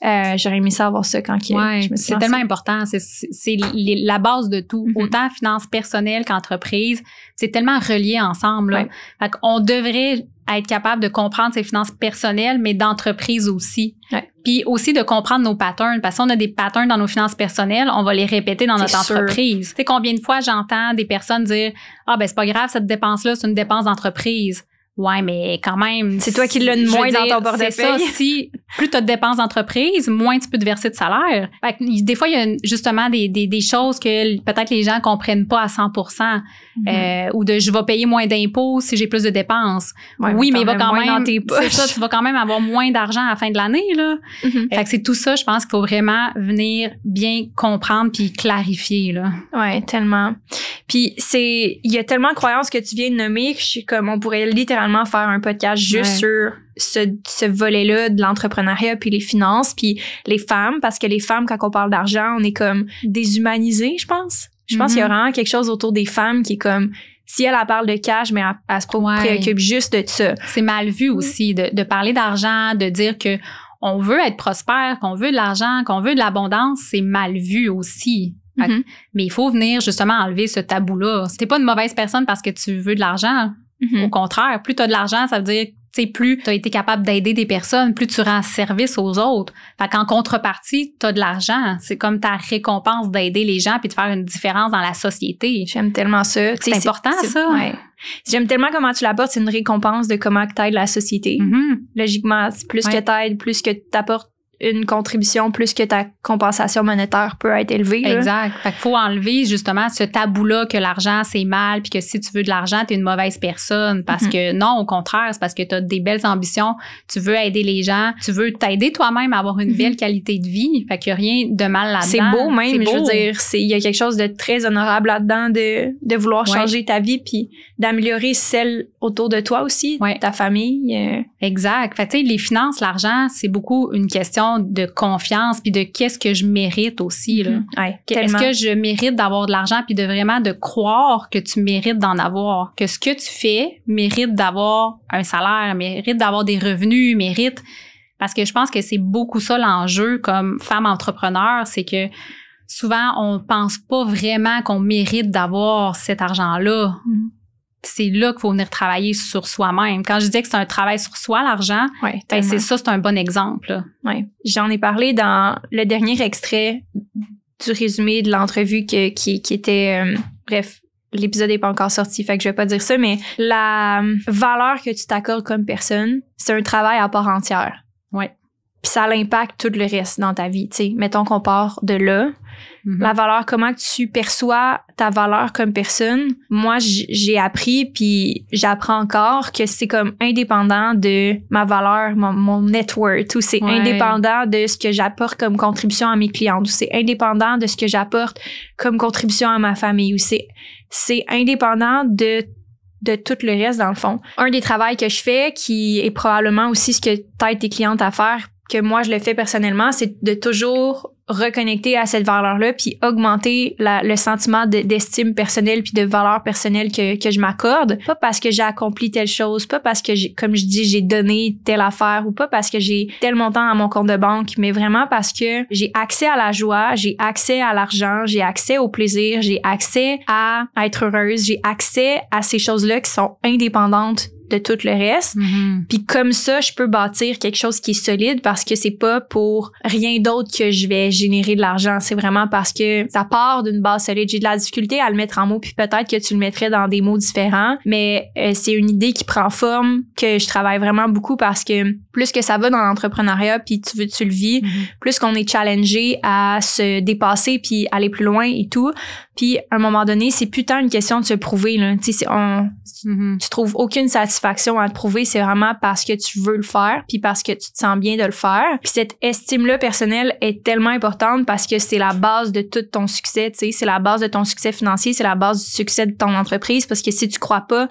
Euh, J'aurais aimé savoir ça quand ouais. je me suis C'est tellement important, c'est la base de tout Mhm. Autant finances personnelles qu'entreprise. C'est tellement relié ensemble. Là. Ouais. Fait qu'on devrait être capable de comprendre ses finances personnelles, mais d'entreprise aussi. Ouais. Puis aussi de comprendre nos patterns. Parce qu'on a des patterns dans nos finances personnelles, on va les répéter dans notre sûr. entreprise. Tu sais, combien de fois j'entends des personnes dire Ah, ben, c'est pas grave, cette dépense-là, c'est une dépense d'entreprise. Ouais, mais quand même. C'est toi qui l'as de moins dans ton c'est ça, portefeuille. si plus tu as de dépenses d'entreprise, moins tu peux te verser de salaire. Fait que, des fois, il y a justement des, des, des choses que peut-être les gens comprennent pas à 100 Mhm. euh, ou de je vais payer moins d'impôts si j'ai plus de dépenses. Ouais, oui, mais il va quand même. dans tes C'est poches. ça, tu vas quand même avoir moins d'argent à la fin de l'année. là. Mhm. Fait que c'est tout ça, je pense qu'il faut vraiment venir bien comprendre puis clarifier. Là. Ouais, tellement. Puis c'est, il y a tellement de croyances que tu viens de nommer que je suis comme, on pourrait littéralement faire un podcast juste Ouais. sur ce, ce volet-là de l'entrepreneuriat puis les finances puis les femmes parce que les femmes quand on parle d'argent, on est comme déshumanisé, je pense. Je pense Mhm. qu'il y a vraiment quelque chose autour des femmes qui est comme si elle, elle parle de cash, mais elle, elle se Ouais. préoccupe juste de ça. C'est mal vu aussi de, de parler d'argent, de dire que on veut être prospère, qu'on veut de l'argent, qu'on veut de l'abondance, c'est mal vu aussi. Mhm. Mais il faut venir justement enlever ce tabou-là. T'es pas une mauvaise personne parce que tu veux de l'argent. Au contraire, plus tu as de l'argent, ça veut dire tu sais, plus tu as été capable d'aider des personnes, plus tu rends service aux autres. Fait qu'en contrepartie, tu as de l'argent. C'est comme ta récompense d'aider les gens puis de faire une différence dans la société. J'aime tellement ça. Tu C'est important, ça. ouais. J'aime tellement comment tu l'apportes, c'est une récompense de comment tu aides la société. Mhm. Logiquement, plus Ouais. que t'aides, plus que t'apportes une contribution, plus que ta compensation monétaire peut être élevée. là. Exact. Fait qu'il faut enlever justement ce tabou-là que l'argent c'est mal puis que si tu veux de l'argent, tu es une mauvaise personne parce Mhm. que non, au contraire, c'est parce que tu as des belles ambitions, tu veux aider les gens, tu veux t'aider toi-même à avoir une Mhm. belle qualité de vie. Fait qu'il n'y a rien de mal là-dedans. C'est beau même, C'est je veux beau. dire, il y a quelque chose de très honorable là-dedans de de vouloir Ouais. changer ta vie puis d'améliorer celle autour de toi aussi, Ouais. ta famille. euh, Exact. Fait tu sais, les finances, l'argent, c'est beaucoup une question de confiance puis de qu'est-ce que je mérite aussi. Là. ouais, Est-ce que je mérite d'avoir de l'argent puis de vraiment de croire que tu mérites d'en avoir, que ce que tu fais mérite d'avoir un salaire, mérite d'avoir des revenus, mérite Parce que je pense que c'est beaucoup ça l'enjeu comme femme entrepreneur, c'est que souvent on pense pas vraiment qu'on mérite d'avoir cet argent-là. Mhm. C'est là qu'il faut venir travailler sur soi-même. Quand je disais que c'est un travail sur soi, l'argent, Ouais, ben c'est ça, c'est un bon exemple. Ouais. J'en ai parlé dans le dernier extrait du résumé de l'entrevue qui, qui était. euh, bref, l'épisode n'est pas encore sorti, fait que je vais pas dire ça, mais la euh, valeur que tu t'accordes comme personne, c'est un travail à part entière. Ouais. Puis ça l'impact tout le reste dans ta vie. Tu sais, mettons qu'on part de là. La valeur, comment tu perçois ta valeur comme personne? Moi, j'ai appris, puis j'apprends encore que c'est comme indépendant de ma valeur, mon, mon net worth, ou c'est Ouais. indépendant de ce que j'apporte comme contribution à mes clientes, ou c'est indépendant de ce que j'apporte comme contribution à ma famille, ou c'est, c'est indépendant de de tout le reste dans le fond. Un des travaux que je fais qui est probablement aussi ce que t'aides tes clientes à faire que moi je le fais personnellement, c'est de toujours reconnecter à cette valeur-là puis augmenter le sentiment de- d'estime personnelle puis de valeur personnelle que, que je m'accorde. Pas parce que j'ai accompli telle chose, pas parce que comme je dis, j'ai donné telle affaire ou pas parce que j'ai tel montant à mon compte de banque, mais vraiment parce que j'ai accès à la joie, j'ai accès à l'argent, j'ai accès au plaisir, j'ai accès à être heureuse, j'ai accès à ces choses-là qui sont indépendantes de tout le reste. Mhm. Puis comme ça, je peux bâtir quelque chose qui est solide parce que c'est pas pour rien d'autre que je vais générer de l'argent. C'est vraiment parce que ça part d'une base solide. J'ai de la difficulté à le mettre en mots, puis peut-être que tu le mettrais dans des mots différents, mais euh, c'est une idée qui prend forme, que je travaille vraiment beaucoup parce que plus que ça va dans l'entrepreneuriat, puis tu veux, tu le vis, Mhm. plus qu'on est challengé à se dépasser puis aller plus loin et tout. Puis à un moment donné, c'est plus tant une question de se prouver. Là. On, Mhm. tu trouves aucune satisfaction à te prouver, c'est vraiment parce que tu veux le faire, puis parce que tu te sens bien de le faire. Puis cette estime-là personnelle est tellement importante parce que c'est la base de tout ton succès, tu sais, c'est la base de ton succès financier, c'est la base du succès de ton entreprise parce que si tu crois pas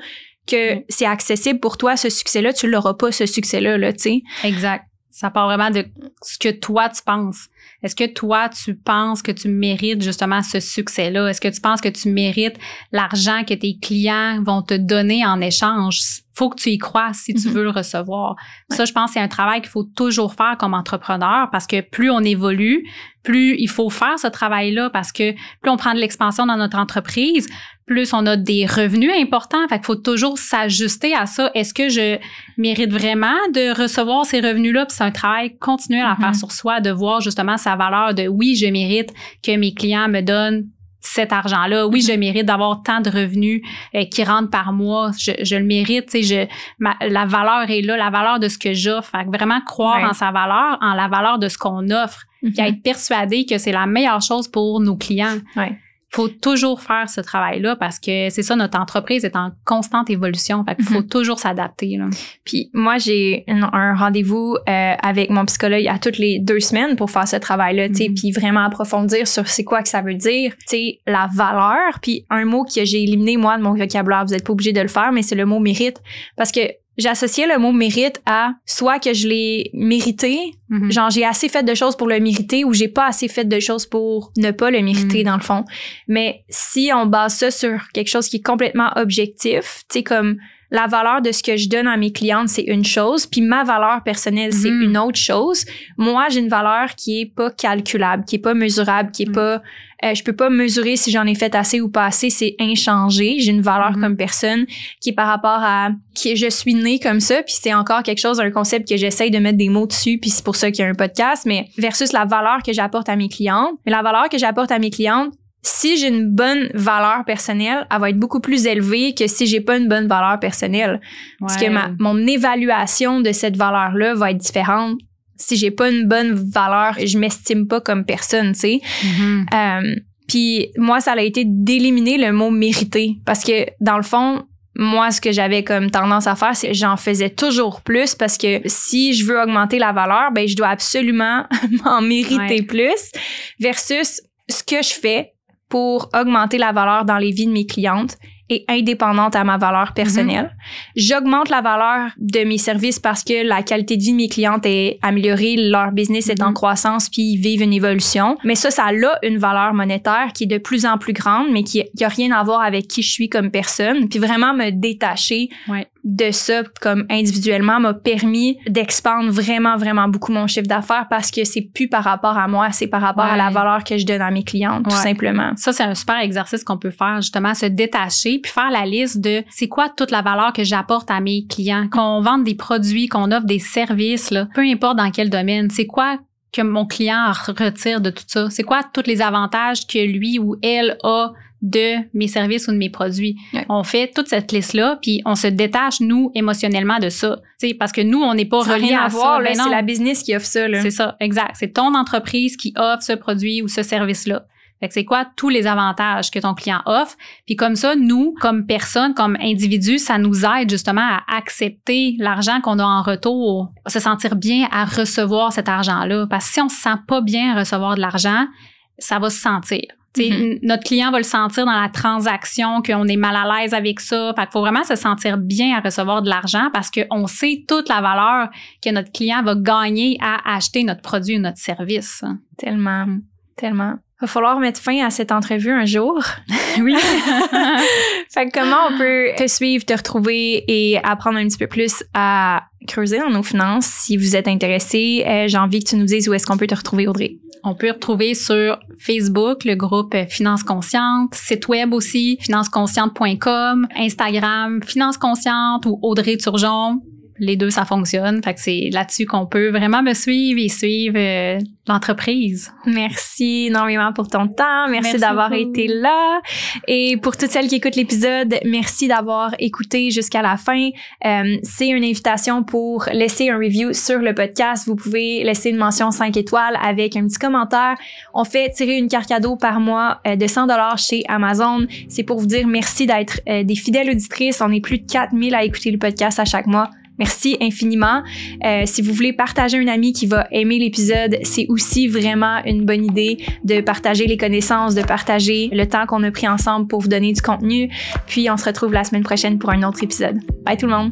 que Mm. c'est accessible pour toi ce succès-là, tu l'auras pas ce succès-là, là, tu sais. Exact. Ça part vraiment de ce que toi tu penses. Est-ce que toi tu penses que tu mérites justement ce succès-là? Est-ce que tu penses que tu mérites l'argent que tes clients vont te donner en échange? Faut que tu y crois si tu Mhm. veux le recevoir. Ça, je pense, c'est un travail qu'il faut toujours faire comme entrepreneur parce que plus on évolue, plus il faut faire ce travail-là parce que plus on prend de l'expansion dans notre entreprise, plus on a des revenus importants. Fait qu'il faut toujours s'ajuster à ça. Est-ce que je mérite vraiment de recevoir ces revenus-là? Puis c'est un travail continuel à Mhm. faire sur soi, de voir justement sa valeur de oui, je mérite que mes clients me donnent cet argent-là. Oui, Mhm. je mérite d'avoir tant de revenus euh, qui rentrent par mois. Je, je le mérite. Je, ma- la valeur est là, la valeur de ce que j'offre. Vraiment croire Ouais. en sa valeur, en la valeur de ce qu'on offre, puis être persuadé que c'est la meilleure chose pour nos clients. Ouais. Faut toujours faire ce travail-là parce que c'est ça, notre entreprise est en constante évolution. Fait qu'il faut Mhm. toujours s'adapter. Puis moi, j'ai un, rendez-vous euh, avec mon psychologue à toutes les deux semaines pour faire ce travail-là, tu sais, Mhm. puis vraiment approfondir sur c'est quoi que ça veut dire, tu sais, la valeur. Puis un mot que j'ai éliminé, moi, de mon vocabulaire, vous êtes pas obligé de le faire, mais c'est le mot mérite. Parce que j'associais le mot mérite à soit que je l'ai mérité, Mhm. genre j'ai assez fait de choses pour le mériter ou j'ai pas assez fait de choses pour ne pas le mériter Mm. dans le fond. Mais si on base ça sur quelque chose qui est complètement objectif, tu sais comme la valeur de ce que je donne à mes clientes, c'est une chose, puis ma valeur personnelle, c'est Mhm. une autre chose. Moi, j'ai une valeur qui est pas calculable, qui est pas mesurable, qui est Mhm. pas euh, je peux pas mesurer si j'en ai fait assez ou pas assez, c'est inchangé. J'ai une valeur Mhm. comme personne qui est par rapport à qui je suis née comme ça, puis c'est encore quelque chose un concept que j'essaye de mettre des mots dessus, puis c'est pour ça qu'il y a un podcast, mais versus la valeur que j'apporte à mes clientes. Mais la valeur que j'apporte à mes clientes, si j'ai une bonne valeur personnelle, elle va être beaucoup plus élevée que si j'ai pas une bonne valeur personnelle. Parce que Ouais. ma, mon évaluation de cette valeur-là va être différente. Si j'ai pas une bonne valeur, je m'estime pas comme personne, tu sais. Mhm. Euh, puis moi, ça a été d'éliminer le mot mériter parce que dans le fond, moi, ce que j'avais comme tendance à faire, c'est que j'en faisais toujours plus parce que si je veux augmenter la valeur, ben je dois absolument [laughs] m'en mériter Ouais. plus versus ce que je fais pour augmenter la valeur dans les vies de mes clientes est indépendante à ma valeur personnelle. J'augmente la valeur de mes services parce que la qualité de vie de mes clientes est améliorée, leur business est en Mhm. croissance puis ils vivent une évolution. Mais ça, ça a une valeur monétaire qui est de plus en plus grande, mais qui n'a rien à voir avec qui je suis comme personne. Puis vraiment me détacher Ouais. De ça, comme individuellement, m'a permis d'expandre vraiment, vraiment beaucoup mon chiffre d'affaires parce que c'est plus par rapport à moi, c'est par rapport à la valeur que je donne à mes clientes, tout simplement. Ça, c'est un super exercice qu'on peut faire, justement, se détacher puis faire la liste de c'est quoi toute la valeur que j'apporte à mes clients. Qu'on vende des produits, qu'on offre des services, là, peu importe dans quel domaine, c'est quoi que mon client retire de tout ça? C'est quoi tous les avantages que lui ou elle a de mes services ou de mes produits. On fait toute cette liste-là, puis on se détache, nous, émotionnellement de ça. sais parce que nous, on n'est pas relié à, voir, ça. Ben c'est la business qui offre ça. C'est ça, exact. C'est ton entreprise qui offre ce produit ou ce service-là. Fait que c'est quoi tous les avantages que ton client offre? Puis comme ça, nous, comme personne, comme individu, ça nous aide justement à accepter l'argent qu'on a en retour, se sentir bien à recevoir cet argent-là. Parce que si on se sent pas bien à recevoir de l'argent, ça va se sentir. Mm-hmm. Notre client va le sentir dans la transaction, qu'on est mal à l'aise avec ça. Fait qu'il faut vraiment se sentir bien à recevoir de l'argent parce qu'on sait toute la valeur que notre client va gagner à acheter notre produit ou notre service. Tellement, tellement. Va falloir mettre fin à cette entrevue un jour. [laughs] oui. [laughs] fait que comment on peut te suivre, te retrouver et apprendre un petit peu plus à creuser dans nos finances si vous êtes intéressé? Euh, j'ai envie que tu nous dises où est-ce qu'on peut te retrouver, Audrey. On peut retrouver sur Facebook le groupe Finance Consciente, site web aussi, financeconsciente.com, Instagram, Finance Consciente ou Audrey Turgeon les deux, ça fonctionne. Fait que c'est là-dessus qu'on peut vraiment me suivre et suivre euh, l'entreprise. Merci énormément pour ton temps. Merci, d'avoir été là. Et pour toutes celles qui écoutent l'épisode, merci d'avoir écouté jusqu'à la fin. Euh, c'est une invitation pour laisser un review sur le podcast. Vous pouvez laisser une mention 5 étoiles avec un petit commentaire. On fait tirer une carte cadeau par mois euh, de 100 dollars chez Amazon. C'est pour vous dire merci d'être des fidèles auditrices. On est plus de 4000 à écouter le podcast à chaque mois. Merci infiniment. Euh, si vous voulez partager un ami qui va aimer l'épisode, c'est aussi vraiment une bonne idée de partager les connaissances, de partager le temps qu'on a pris ensemble pour vous donner du contenu. Puis on se retrouve la semaine prochaine pour un autre épisode. Bye tout le monde.